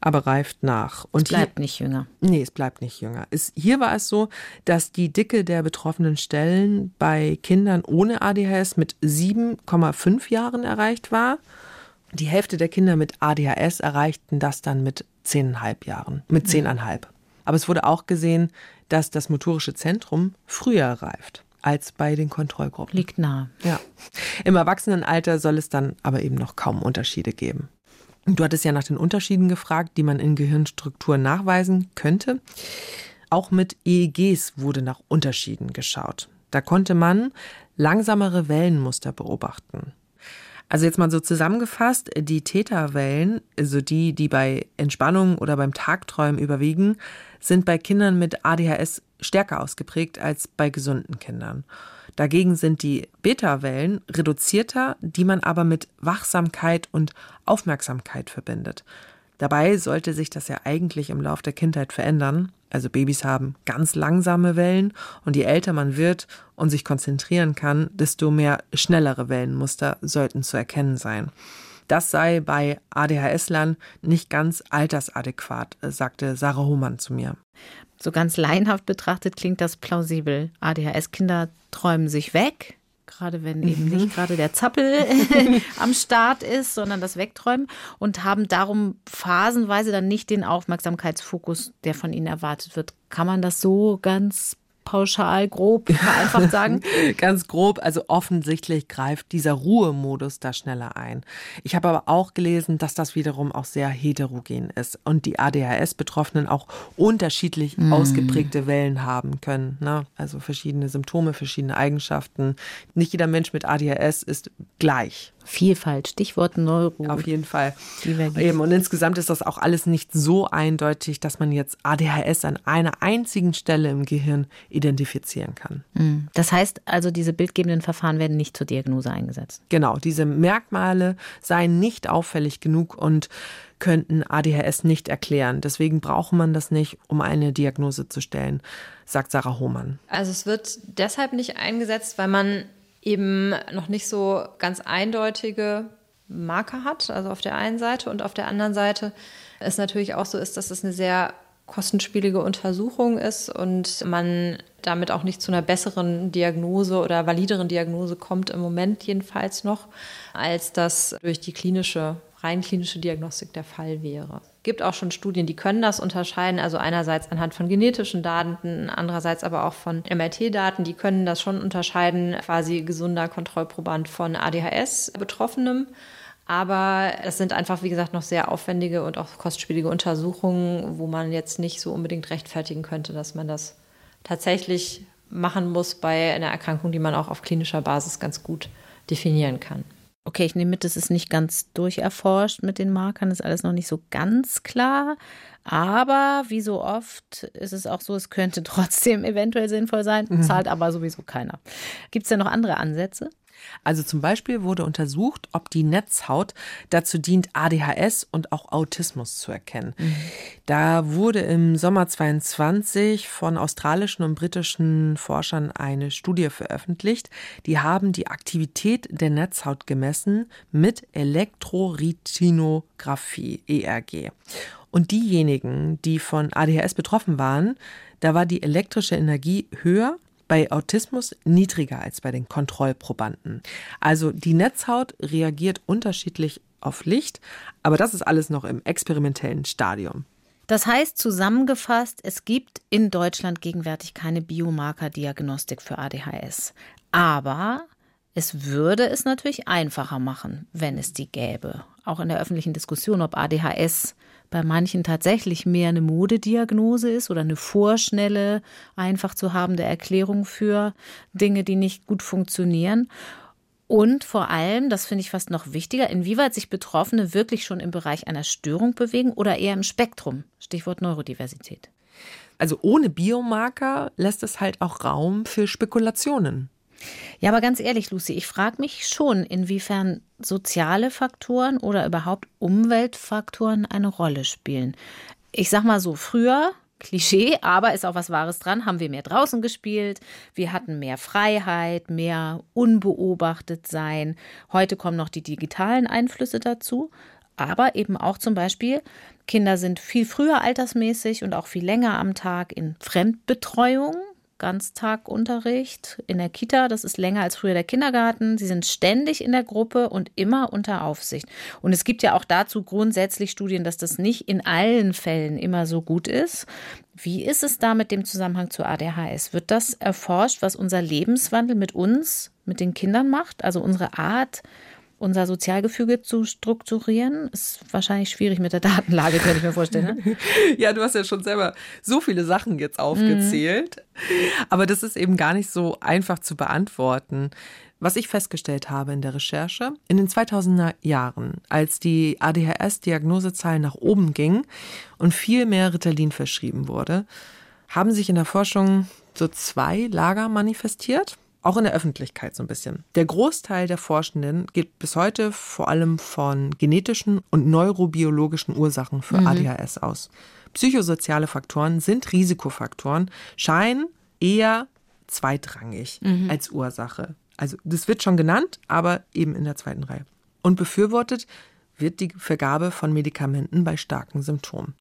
aber reift nach. Und es bleibt hier, nicht jünger. Nee, es bleibt nicht jünger. Es, hier war es so, dass die Dicke der betroffenen Stellen bei Kindern ohne ADHS mit 7,5 Jahren erreicht war die Hälfte der Kinder mit ADHS erreichten das dann mit zehneinhalb Jahren, mit mhm. zehneinhalb. Aber es wurde auch gesehen, dass das motorische Zentrum früher reift als bei den Kontrollgruppen. Liegt nah. Ja. Im Erwachsenenalter soll es dann aber eben noch kaum Unterschiede geben. Du hattest ja nach den Unterschieden gefragt, die man in Gehirnstrukturen nachweisen könnte. Auch mit EEGs wurde nach Unterschieden geschaut. Da konnte man langsamere Wellenmuster beobachten. Also jetzt mal so zusammengefasst, die Täterwellen, also die, die bei Entspannung oder beim Tagträumen überwiegen, sind bei Kindern mit ADHS stärker ausgeprägt als bei gesunden Kindern. Dagegen sind die Beta-Wellen reduzierter, die man aber mit Wachsamkeit und Aufmerksamkeit verbindet. Dabei sollte sich das ja eigentlich im Lauf der Kindheit verändern. Also Babys haben ganz langsame Wellen und je älter man wird und sich konzentrieren kann, desto mehr schnellere Wellenmuster sollten zu erkennen sein. Das sei bei ADHS-Lern nicht ganz altersadäquat, sagte Sarah Hohmann zu mir. So ganz laienhaft betrachtet klingt das plausibel. ADHS-Kinder träumen sich weg, gerade wenn eben nicht gerade der Zappel am Start ist, sondern das Wegträumen und haben darum phasenweise dann nicht den Aufmerksamkeitsfokus, der von ihnen erwartet wird. Kann man das so ganz pauschal, grob, vereinfacht sagen? Ganz grob, also offensichtlich greift dieser Ruhemodus da schneller ein. Ich habe aber auch gelesen, dass das wiederum auch sehr heterogen ist und die ADHS-Betroffenen auch unterschiedlich mm. ausgeprägte Wellen haben können. Ne? Also verschiedene Symptome, verschiedene Eigenschaften. Nicht jeder Mensch mit ADHS ist gleich. Vielfalt, Stichwort Neuro. Auf jeden Fall. Eben. Und insgesamt ist das auch alles nicht so eindeutig, dass man jetzt ADHS an einer einzigen Stelle im Gehirn identifizieren kann. Mhm. Das heißt also, diese bildgebenden Verfahren werden nicht zur Diagnose eingesetzt. Genau, diese Merkmale seien nicht auffällig genug und könnten ADHS nicht erklären. Deswegen braucht man das nicht, um eine Diagnose zu stellen, sagt Sarah Hohmann. Also es wird deshalb nicht eingesetzt, weil man eben noch nicht so ganz eindeutige Marker hat, also auf der einen Seite. Und auf der anderen Seite es natürlich auch so ist, dass es eine sehr kostenspielige Untersuchung ist und man damit auch nicht zu einer besseren Diagnose oder valideren Diagnose kommt, im Moment jedenfalls noch, als das durch die klinische, rein klinische Diagnostik der Fall wäre gibt auch schon Studien, die können das unterscheiden. Also einerseits anhand von genetischen Daten, andererseits aber auch von MRT-Daten. Die können das schon unterscheiden, quasi gesunder Kontrollproband von ADHS-Betroffenem. Aber es sind einfach, wie gesagt, noch sehr aufwendige und auch kostspielige Untersuchungen, wo man jetzt nicht so unbedingt rechtfertigen könnte, dass man das tatsächlich machen muss bei einer Erkrankung, die man auch auf klinischer Basis ganz gut definieren kann. Okay, ich nehme mit, das ist nicht ganz durcherforscht mit den Markern, ist alles noch nicht so ganz klar. Aber wie so oft ist es auch so, es könnte trotzdem eventuell sinnvoll sein, mhm. zahlt aber sowieso keiner. Gibt es denn noch andere Ansätze? Also zum Beispiel wurde untersucht, ob die Netzhaut dazu dient, ADHS und auch Autismus zu erkennen. Da wurde im Sommer 22 von australischen und britischen Forschern eine Studie veröffentlicht. Die haben die Aktivität der Netzhaut gemessen mit Elektroretinographie, ERG. Und diejenigen, die von ADHS betroffen waren, da war die elektrische Energie höher bei Autismus niedriger als bei den Kontrollprobanden. Also die Netzhaut reagiert unterschiedlich auf Licht, aber das ist alles noch im experimentellen Stadium. Das heißt zusammengefasst, es gibt in Deutschland gegenwärtig keine Biomarkerdiagnostik für ADHS. Aber Es würde es natürlich einfacher machen, wenn es die gäbe. Auch in der öffentlichen Diskussion, ob ADHS bei manchen tatsächlich mehr eine Modediagnose ist oder eine vorschnelle, einfach zu habende Erklärung für Dinge, die nicht gut funktionieren. Und vor allem, das finde ich fast noch wichtiger, inwieweit sich Betroffene wirklich schon im Bereich einer Störung bewegen oder eher im Spektrum. Stichwort Neurodiversität. Also ohne Biomarker lässt es halt auch Raum für Spekulationen. Ja, aber ganz ehrlich, Lucy, ich frage mich schon, inwiefern soziale Faktoren oder überhaupt Umweltfaktoren eine Rolle spielen. Ich sag mal so, früher Klischee, aber ist auch was Wahres dran, haben wir mehr draußen gespielt, wir hatten mehr Freiheit, mehr unbeobachtet sein. Heute kommen noch die digitalen Einflüsse dazu, aber eben auch zum Beispiel, Kinder sind viel früher altersmäßig und auch viel länger am Tag in Fremdbetreuung. Ganztagunterricht in der Kita. Das ist länger als früher der Kindergarten. Sie sind ständig in der Gruppe und immer unter Aufsicht. Und es gibt ja auch dazu grundsätzlich Studien, dass das nicht in allen Fällen immer so gut ist. Wie ist es da mit dem Zusammenhang zu ADHS? Wird das erforscht, was unser Lebenswandel mit uns, mit den Kindern macht? Also unsere Art, unser Sozialgefüge zu strukturieren. Ist wahrscheinlich schwierig mit der Datenlage, könnte ich mir vorstellen. Ne? ja, du hast ja schon selber so viele Sachen jetzt aufgezählt. Mhm. Aber das ist eben gar nicht so einfach zu beantworten. Was ich festgestellt habe in der Recherche, in den 2000er Jahren, als die ADHS-Diagnosezahlen nach oben gingen und viel mehr Ritalin verschrieben wurde, haben sich in der Forschung so zwei Lager manifestiert auch in der Öffentlichkeit so ein bisschen. Der Großteil der Forschenden geht bis heute vor allem von genetischen und neurobiologischen Ursachen für mhm. ADHS aus. Psychosoziale Faktoren sind Risikofaktoren, scheinen eher zweitrangig mhm. als Ursache. Also das wird schon genannt, aber eben in der zweiten Reihe. Und befürwortet wird die Vergabe von Medikamenten bei starken Symptomen.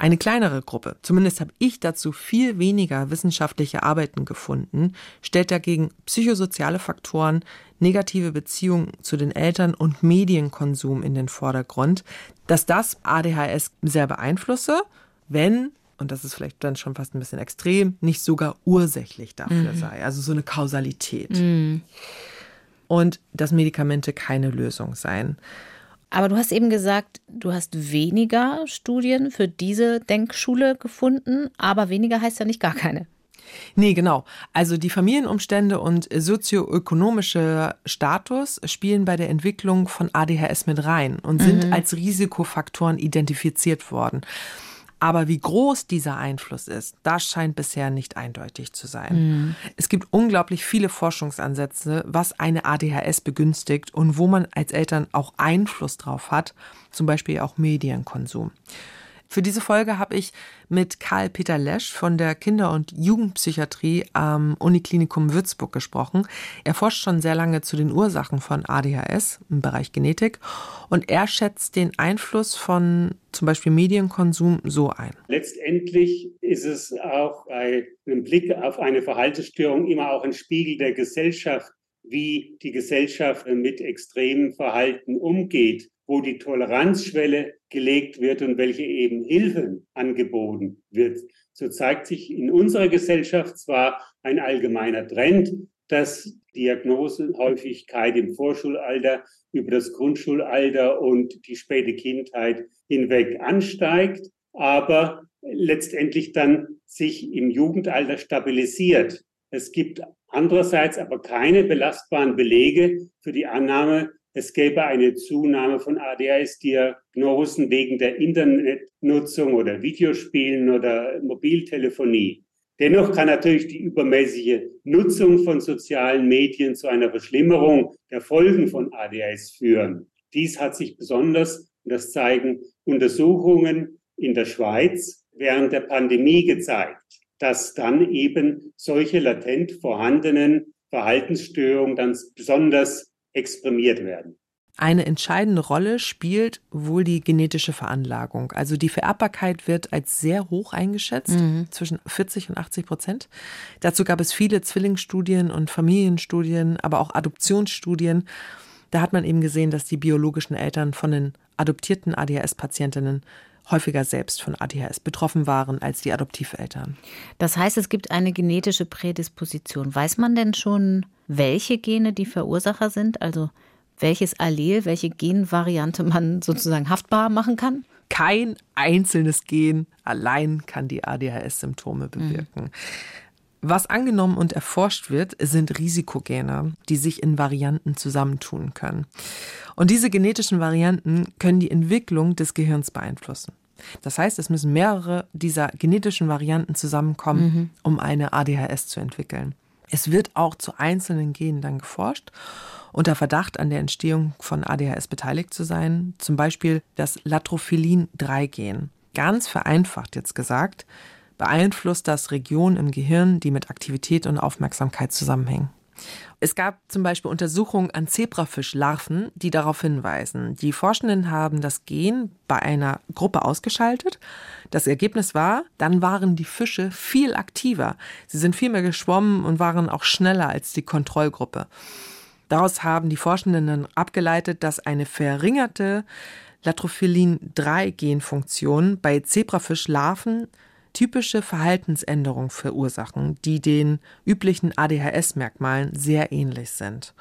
Eine kleinere Gruppe, zumindest habe ich dazu viel weniger wissenschaftliche Arbeiten gefunden, stellt dagegen psychosoziale Faktoren, negative Beziehungen zu den Eltern und Medienkonsum in den Vordergrund, dass das ADHS sehr beeinflusse, wenn und das ist vielleicht dann schon fast ein bisschen extrem, nicht sogar ursächlich dafür mhm. sei. Also so eine Kausalität. Mhm. Und dass Medikamente keine Lösung seien. Aber du hast eben gesagt, du hast weniger Studien für diese Denkschule gefunden, aber weniger heißt ja nicht gar keine. Nee, genau. Also die Familienumstände und sozioökonomische Status spielen bei der Entwicklung von ADHS mit rein und sind mhm. als Risikofaktoren identifiziert worden. Aber wie groß dieser Einfluss ist, das scheint bisher nicht eindeutig zu sein. Mhm. Es gibt unglaublich viele Forschungsansätze, was eine ADHS begünstigt und wo man als Eltern auch Einfluss drauf hat, zum Beispiel auch Medienkonsum. Für diese Folge habe ich mit Karl-Peter Lesch von der Kinder- und Jugendpsychiatrie am Uniklinikum Würzburg gesprochen. Er forscht schon sehr lange zu den Ursachen von ADHS im Bereich Genetik und er schätzt den Einfluss von zum Beispiel Medienkonsum so ein. Letztendlich ist es auch bei einem Blick auf eine Verhaltensstörung immer auch ein Spiegel der Gesellschaft, wie die Gesellschaft mit extremem Verhalten umgeht wo die Toleranzschwelle gelegt wird und welche eben Hilfen angeboten wird. So zeigt sich in unserer Gesellschaft zwar ein allgemeiner Trend, dass Diagnosenhäufigkeit im Vorschulalter über das Grundschulalter und die späte Kindheit hinweg ansteigt, aber letztendlich dann sich im Jugendalter stabilisiert. Es gibt andererseits aber keine belastbaren Belege für die Annahme, es gäbe eine Zunahme von ADHS-Diagnosen wegen der Internetnutzung oder Videospielen oder Mobiltelefonie. Dennoch kann natürlich die übermäßige Nutzung von sozialen Medien zu einer Verschlimmerung der Folgen von ADHS führen. Dies hat sich besonders, und das zeigen Untersuchungen in der Schweiz, während der Pandemie gezeigt, dass dann eben solche latent vorhandenen Verhaltensstörungen dann besonders exprimiert werden. Eine entscheidende Rolle spielt wohl die genetische Veranlagung. Also die Vererbbarkeit wird als sehr hoch eingeschätzt, mhm. zwischen 40 und 80 Prozent. Dazu gab es viele Zwillingsstudien und Familienstudien, aber auch Adoptionsstudien. Da hat man eben gesehen, dass die biologischen Eltern von den adoptierten ADHS-Patientinnen häufiger selbst von ADHS betroffen waren als die Adoptiveltern. Das heißt, es gibt eine genetische Prädisposition. Weiß man denn schon, welche Gene die Verursacher sind? Also welches Allel, welche Genvariante man sozusagen haftbar machen kann? Kein einzelnes Gen allein kann die ADHS-Symptome bewirken. Mhm. Was angenommen und erforscht wird, sind Risikogene, die sich in Varianten zusammentun können. Und diese genetischen Varianten können die Entwicklung des Gehirns beeinflussen. Das heißt, es müssen mehrere dieser genetischen Varianten zusammenkommen, mhm. um eine ADHS zu entwickeln. Es wird auch zu einzelnen Genen dann geforscht, unter Verdacht an der Entstehung von ADHS beteiligt zu sein, zum Beispiel das Latrophilin-3-Gen. Ganz vereinfacht jetzt gesagt, beeinflusst das Regionen im Gehirn, die mit Aktivität und Aufmerksamkeit zusammenhängen. Es gab zum Beispiel Untersuchungen an Zebrafischlarven, die darauf hinweisen. Die Forschenden haben das Gen bei einer Gruppe ausgeschaltet. Das Ergebnis war, dann waren die Fische viel aktiver. Sie sind viel mehr geschwommen und waren auch schneller als die Kontrollgruppe. Daraus haben die Forschenden abgeleitet, dass eine verringerte Latrophilin-3-Genfunktion bei Zebrafischlarven typische Verhaltensänderungen verursachen, die den üblichen ADHS-Merkmalen sehr ähnlich sind.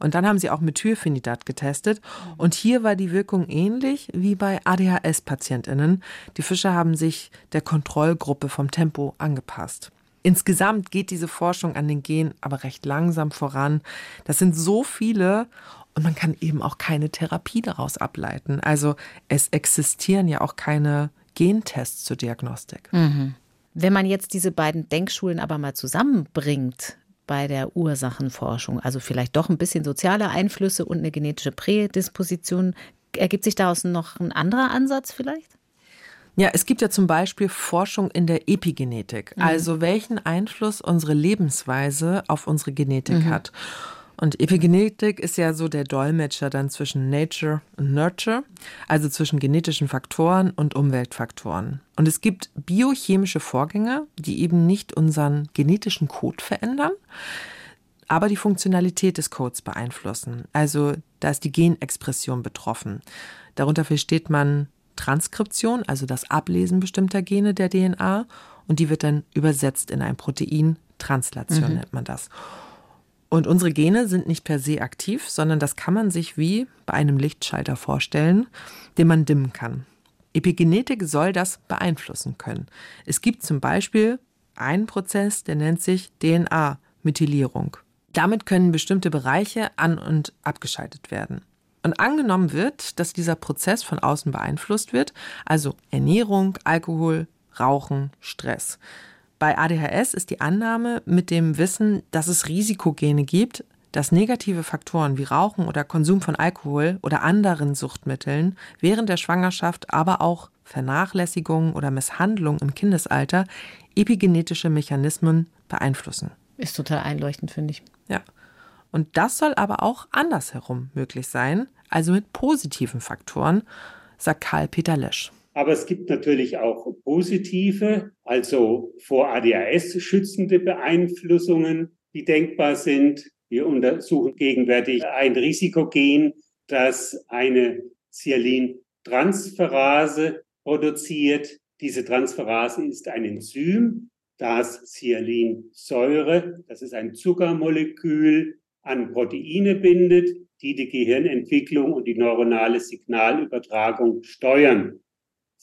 Und dann haben sie auch Methylphenidat getestet. Und hier war die Wirkung ähnlich wie bei ADHS-PatientInnen. Die Fische haben sich der Kontrollgruppe vom Tempo angepasst. Insgesamt geht diese Forschung an den Gen aber recht langsam voran. Das sind so viele und man kann eben auch keine Therapie daraus ableiten. Also es existieren ja auch keine Gentests zur Diagnostik. Mhm. Wenn man jetzt diese beiden Denkschulen aber mal zusammenbringt bei der Ursachenforschung, also vielleicht doch ein bisschen soziale Einflüsse und eine genetische Prädisposition, ergibt sich daraus noch ein anderer Ansatz vielleicht? Ja, es gibt ja zum Beispiel Forschung in der Epigenetik, mhm. also welchen Einfluss unsere Lebensweise auf unsere Genetik mhm. hat. Und Epigenetik ist ja so der Dolmetscher dann zwischen Nature und Nurture, also zwischen genetischen Faktoren und Umweltfaktoren. Und es gibt biochemische Vorgänge, die eben nicht unseren genetischen Code verändern, aber die Funktionalität des Codes beeinflussen. Also da ist die Genexpression betroffen. Darunter versteht man Transkription, also das Ablesen bestimmter Gene der DNA, und die wird dann übersetzt in ein Protein. Translation mhm. nennt man das. Und unsere Gene sind nicht per se aktiv, sondern das kann man sich wie bei einem Lichtschalter vorstellen, den man dimmen kann. Epigenetik soll das beeinflussen können. Es gibt zum Beispiel einen Prozess, der nennt sich DNA-Methylierung. Damit können bestimmte Bereiche an- und abgeschaltet werden. Und angenommen wird, dass dieser Prozess von außen beeinflusst wird, also Ernährung, Alkohol, Rauchen, Stress, bei ADHS ist die Annahme mit dem Wissen, dass es Risikogene gibt, dass negative Faktoren wie Rauchen oder Konsum von Alkohol oder anderen Suchtmitteln während der Schwangerschaft, aber auch Vernachlässigung oder Misshandlung im Kindesalter epigenetische Mechanismen beeinflussen. Ist total einleuchtend, finde ich. Ja. Und das soll aber auch andersherum möglich sein, also mit positiven Faktoren, sagt Karl Peter Lesch. Aber es gibt natürlich auch positive, also vor ADHS schützende Beeinflussungen, die denkbar sind. Wir untersuchen gegenwärtig ein Risikogen, das eine Cyalintransferase produziert. Diese Transferase ist ein Enzym, das Cyalinsäure, das ist ein Zuckermolekül, an Proteine bindet, die die Gehirnentwicklung und die neuronale Signalübertragung steuern.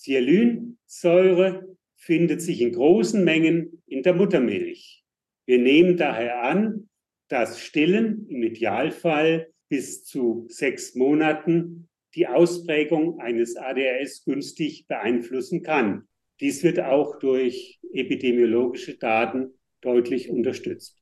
Cyalinsäure findet sich in großen Mengen in der Muttermilch. Wir nehmen daher an, dass Stillen im Idealfall bis zu sechs Monaten die Ausprägung eines ADHS günstig beeinflussen kann. Dies wird auch durch epidemiologische Daten deutlich unterstützt.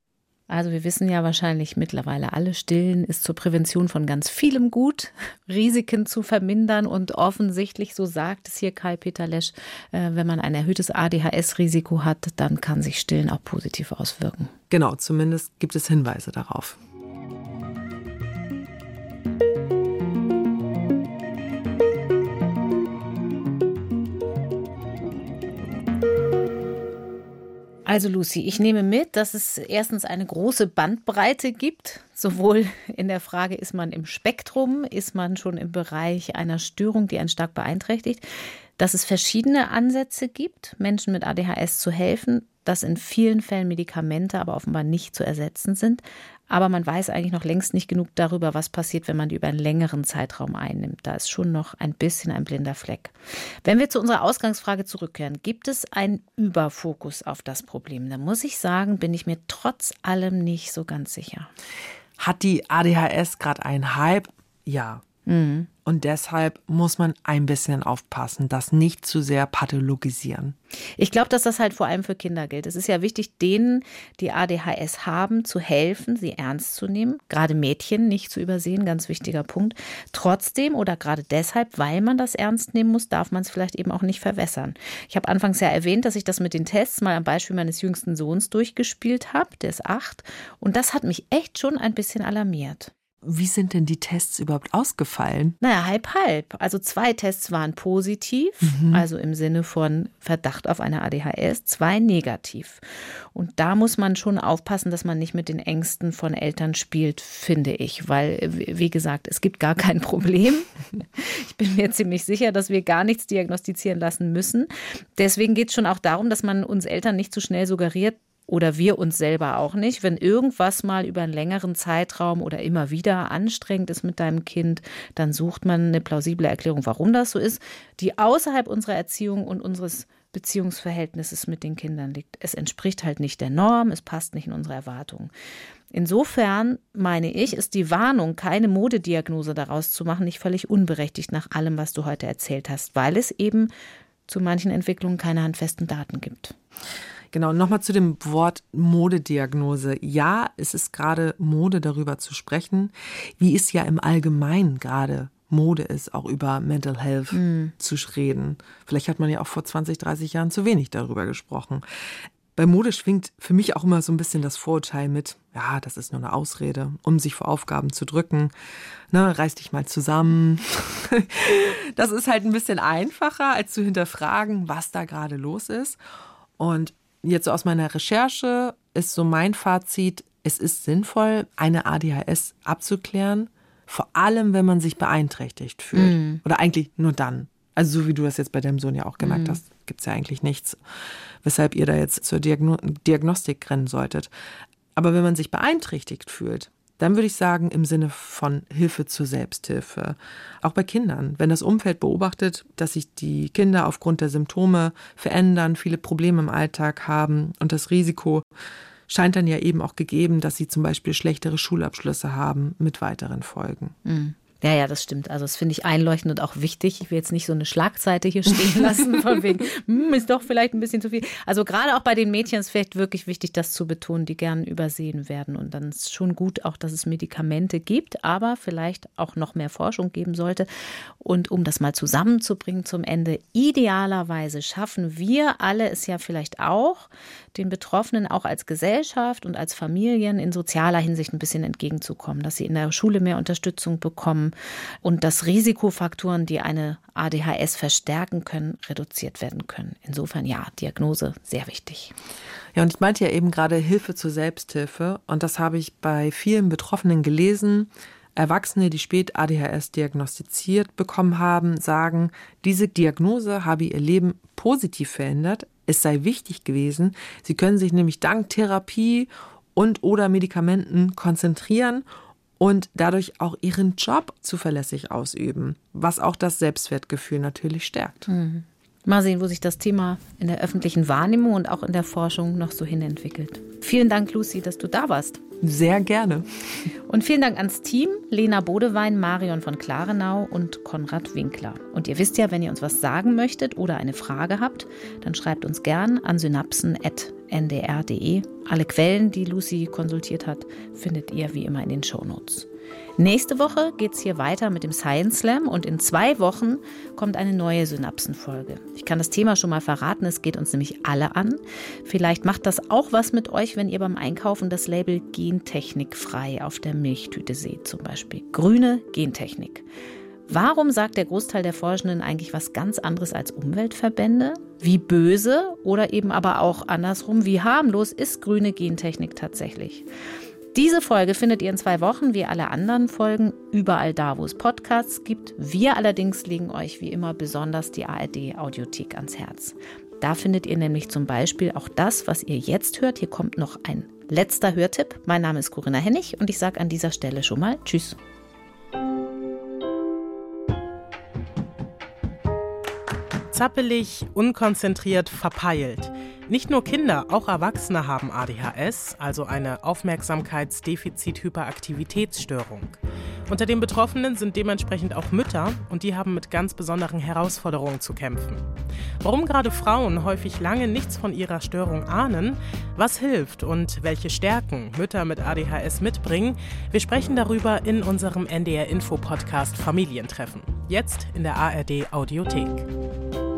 Also wir wissen ja wahrscheinlich mittlerweile alle, Stillen ist zur Prävention von ganz vielem gut, Risiken zu vermindern und offensichtlich, so sagt es hier Kai-Peter Lesch, äh, wenn man ein erhöhtes ADHS-Risiko hat, dann kann sich Stillen auch positiv auswirken. Genau, zumindest gibt es Hinweise darauf. Also Lucy, ich nehme mit, dass es erstens eine große Bandbreite gibt, sowohl in der Frage, ist man im Spektrum, ist man schon im Bereich einer Störung, die einen stark beeinträchtigt. dass es verschiedene Ansätze gibt, Menschen mit ADHS zu helfen, dass in vielen Fällen Medikamente aber offenbar nicht zu ersetzen sind. Aber man weiß eigentlich noch längst nicht genug darüber, was passiert, wenn man die über einen längeren Zeitraum einnimmt. Da ist schon noch ein bisschen ein blinder Fleck. Wenn wir zu unserer Ausgangsfrage zurückkehren, gibt es einen Überfokus auf das Problem? Da muss ich sagen, bin ich mir trotz allem nicht so ganz sicher. Hat die ADHS gerade einen Hype? Ja. Mhm. Und deshalb muss man ein bisschen aufpassen, das nicht zu sehr pathologisieren. Ich glaube, dass das halt vor allem für Kinder gilt. Es ist ja wichtig, denen, die ADHS haben, zu helfen, sie ernst zu nehmen. Gerade Mädchen nicht zu übersehen, ganz wichtiger Punkt. Trotzdem oder gerade deshalb, weil man das ernst nehmen muss, darf man es vielleicht eben auch nicht verwässern. Ich habe anfangs ja erwähnt, dass ich das mit den Tests mal am Beispiel meines jüngsten Sohns durchgespielt habe. Der ist acht. Und das hat mich echt schon ein bisschen alarmiert. Wie sind denn die Tests überhaupt ausgefallen? Naja, halb, halb. Also zwei Tests waren positiv, mhm. also im Sinne von Verdacht auf eine ADHS, zwei negativ. Und da muss man schon aufpassen, dass man nicht mit den Ängsten von Eltern spielt, finde ich. Weil, wie gesagt, es gibt gar kein Problem. Ich bin mir ziemlich sicher, dass wir gar nichts diagnostizieren lassen müssen. Deswegen geht es schon auch darum, dass man uns Eltern nicht zu schnell suggeriert, oder wir uns selber auch nicht. Wenn irgendwas mal über einen längeren Zeitraum oder immer wieder anstrengend ist mit deinem Kind, dann sucht man eine plausible Erklärung, warum das so ist, die außerhalb unserer Erziehung und unseres Beziehungsverhältnisses mit den Kindern liegt. Es entspricht halt nicht der Norm, es passt nicht in unsere Erwartungen. Insofern meine ich, ist die Warnung, keine Modediagnose daraus zu machen, nicht völlig unberechtigt nach allem, was du heute erzählt hast, weil es eben zu manchen Entwicklungen keine handfesten Daten gibt. Genau, nochmal zu dem Wort Modediagnose. Ja, es ist gerade Mode, darüber zu sprechen, wie es ja im Allgemeinen gerade Mode ist, auch über Mental Health mhm. zu reden. Vielleicht hat man ja auch vor 20, 30 Jahren zu wenig darüber gesprochen. Bei Mode schwingt für mich auch immer so ein bisschen das Vorurteil mit, ja, das ist nur eine Ausrede, um sich vor Aufgaben zu drücken. Ne, reiß dich mal zusammen. das ist halt ein bisschen einfacher, als zu hinterfragen, was da gerade los ist. Und jetzt aus meiner Recherche ist so mein Fazit, es ist sinnvoll, eine ADHS abzuklären, vor allem wenn man sich beeinträchtigt fühlt. Mm. Oder eigentlich nur dann. Also so wie du das jetzt bei deinem Sohn ja auch gemerkt mm. hast, gibt es ja eigentlich nichts, weshalb ihr da jetzt zur Diagno Diagnostik rennen solltet. Aber wenn man sich beeinträchtigt fühlt, dann würde ich sagen im Sinne von Hilfe zur Selbsthilfe. Auch bei Kindern. Wenn das Umfeld beobachtet, dass sich die Kinder aufgrund der Symptome verändern, viele Probleme im Alltag haben und das Risiko scheint dann ja eben auch gegeben, dass sie zum Beispiel schlechtere Schulabschlüsse haben mit weiteren Folgen. Mhm. Ja, ja, das stimmt. Also das finde ich einleuchtend und auch wichtig. Ich will jetzt nicht so eine Schlagseite hier stehen lassen, von wegen, hm, ist doch vielleicht ein bisschen zu viel. Also gerade auch bei den Mädchen ist vielleicht wirklich wichtig, das zu betonen, die gern übersehen werden. Und dann ist schon gut auch, dass es Medikamente gibt, aber vielleicht auch noch mehr Forschung geben sollte. Und um das mal zusammenzubringen zum Ende, idealerweise schaffen wir alle es ja vielleicht auch, den Betroffenen auch als Gesellschaft und als Familien in sozialer Hinsicht ein bisschen entgegenzukommen, dass sie in der Schule mehr Unterstützung bekommen und dass Risikofaktoren, die eine ADHS verstärken können, reduziert werden können. Insofern ja, Diagnose sehr wichtig. Ja, und ich meinte ja eben gerade Hilfe zur Selbsthilfe und das habe ich bei vielen Betroffenen gelesen. Erwachsene, die spät ADHS diagnostiziert bekommen haben, sagen, diese Diagnose habe ihr Leben positiv verändert. Es sei wichtig gewesen. Sie können sich nämlich dank Therapie und oder Medikamenten konzentrieren und dadurch auch ihren Job zuverlässig ausüben, was auch das Selbstwertgefühl natürlich stärkt. Mhm. Mal sehen, wo sich das Thema in der öffentlichen Wahrnehmung und auch in der Forschung noch so hin entwickelt. Vielen Dank, Lucy, dass du da warst. Sehr gerne. Und vielen Dank ans Team, Lena Bodewein, Marion von Klarenau und Konrad Winkler. Und ihr wisst ja, wenn ihr uns was sagen möchtet oder eine Frage habt, dann schreibt uns gern an synapsen.ndr.de. Alle Quellen, die Lucy konsultiert hat, findet ihr wie immer in den Shownotes. Nächste Woche geht es hier weiter mit dem Science Slam und in zwei Wochen kommt eine neue Synapsenfolge. Ich kann das Thema schon mal verraten, es geht uns nämlich alle an. Vielleicht macht das auch was mit euch, wenn ihr beim Einkaufen das Label Gentechnik frei auf der Milchtüte seht, zum Beispiel. Grüne Gentechnik. Warum sagt der Großteil der Forschenden eigentlich was ganz anderes als Umweltverbände? Wie böse oder eben aber auch andersrum, wie harmlos ist grüne Gentechnik tatsächlich? Diese Folge findet ihr in zwei Wochen, wie alle anderen Folgen, überall da, wo es Podcasts gibt. Wir allerdings legen euch wie immer besonders die ARD Audiothek ans Herz. Da findet ihr nämlich zum Beispiel auch das, was ihr jetzt hört. Hier kommt noch ein letzter Hörtipp. Mein Name ist Corinna Hennig und ich sage an dieser Stelle schon mal Tschüss. Zappelig, unkonzentriert, verpeilt. Nicht nur Kinder, auch Erwachsene haben ADHS, also eine Aufmerksamkeitsdefizit-Hyperaktivitätsstörung. Unter den Betroffenen sind dementsprechend auch Mütter und die haben mit ganz besonderen Herausforderungen zu kämpfen. Warum gerade Frauen häufig lange nichts von ihrer Störung ahnen, was hilft und welche Stärken Mütter mit ADHS mitbringen, wir sprechen darüber in unserem NDR Info Podcast Familientreffen. Jetzt in der ARD Audiothek.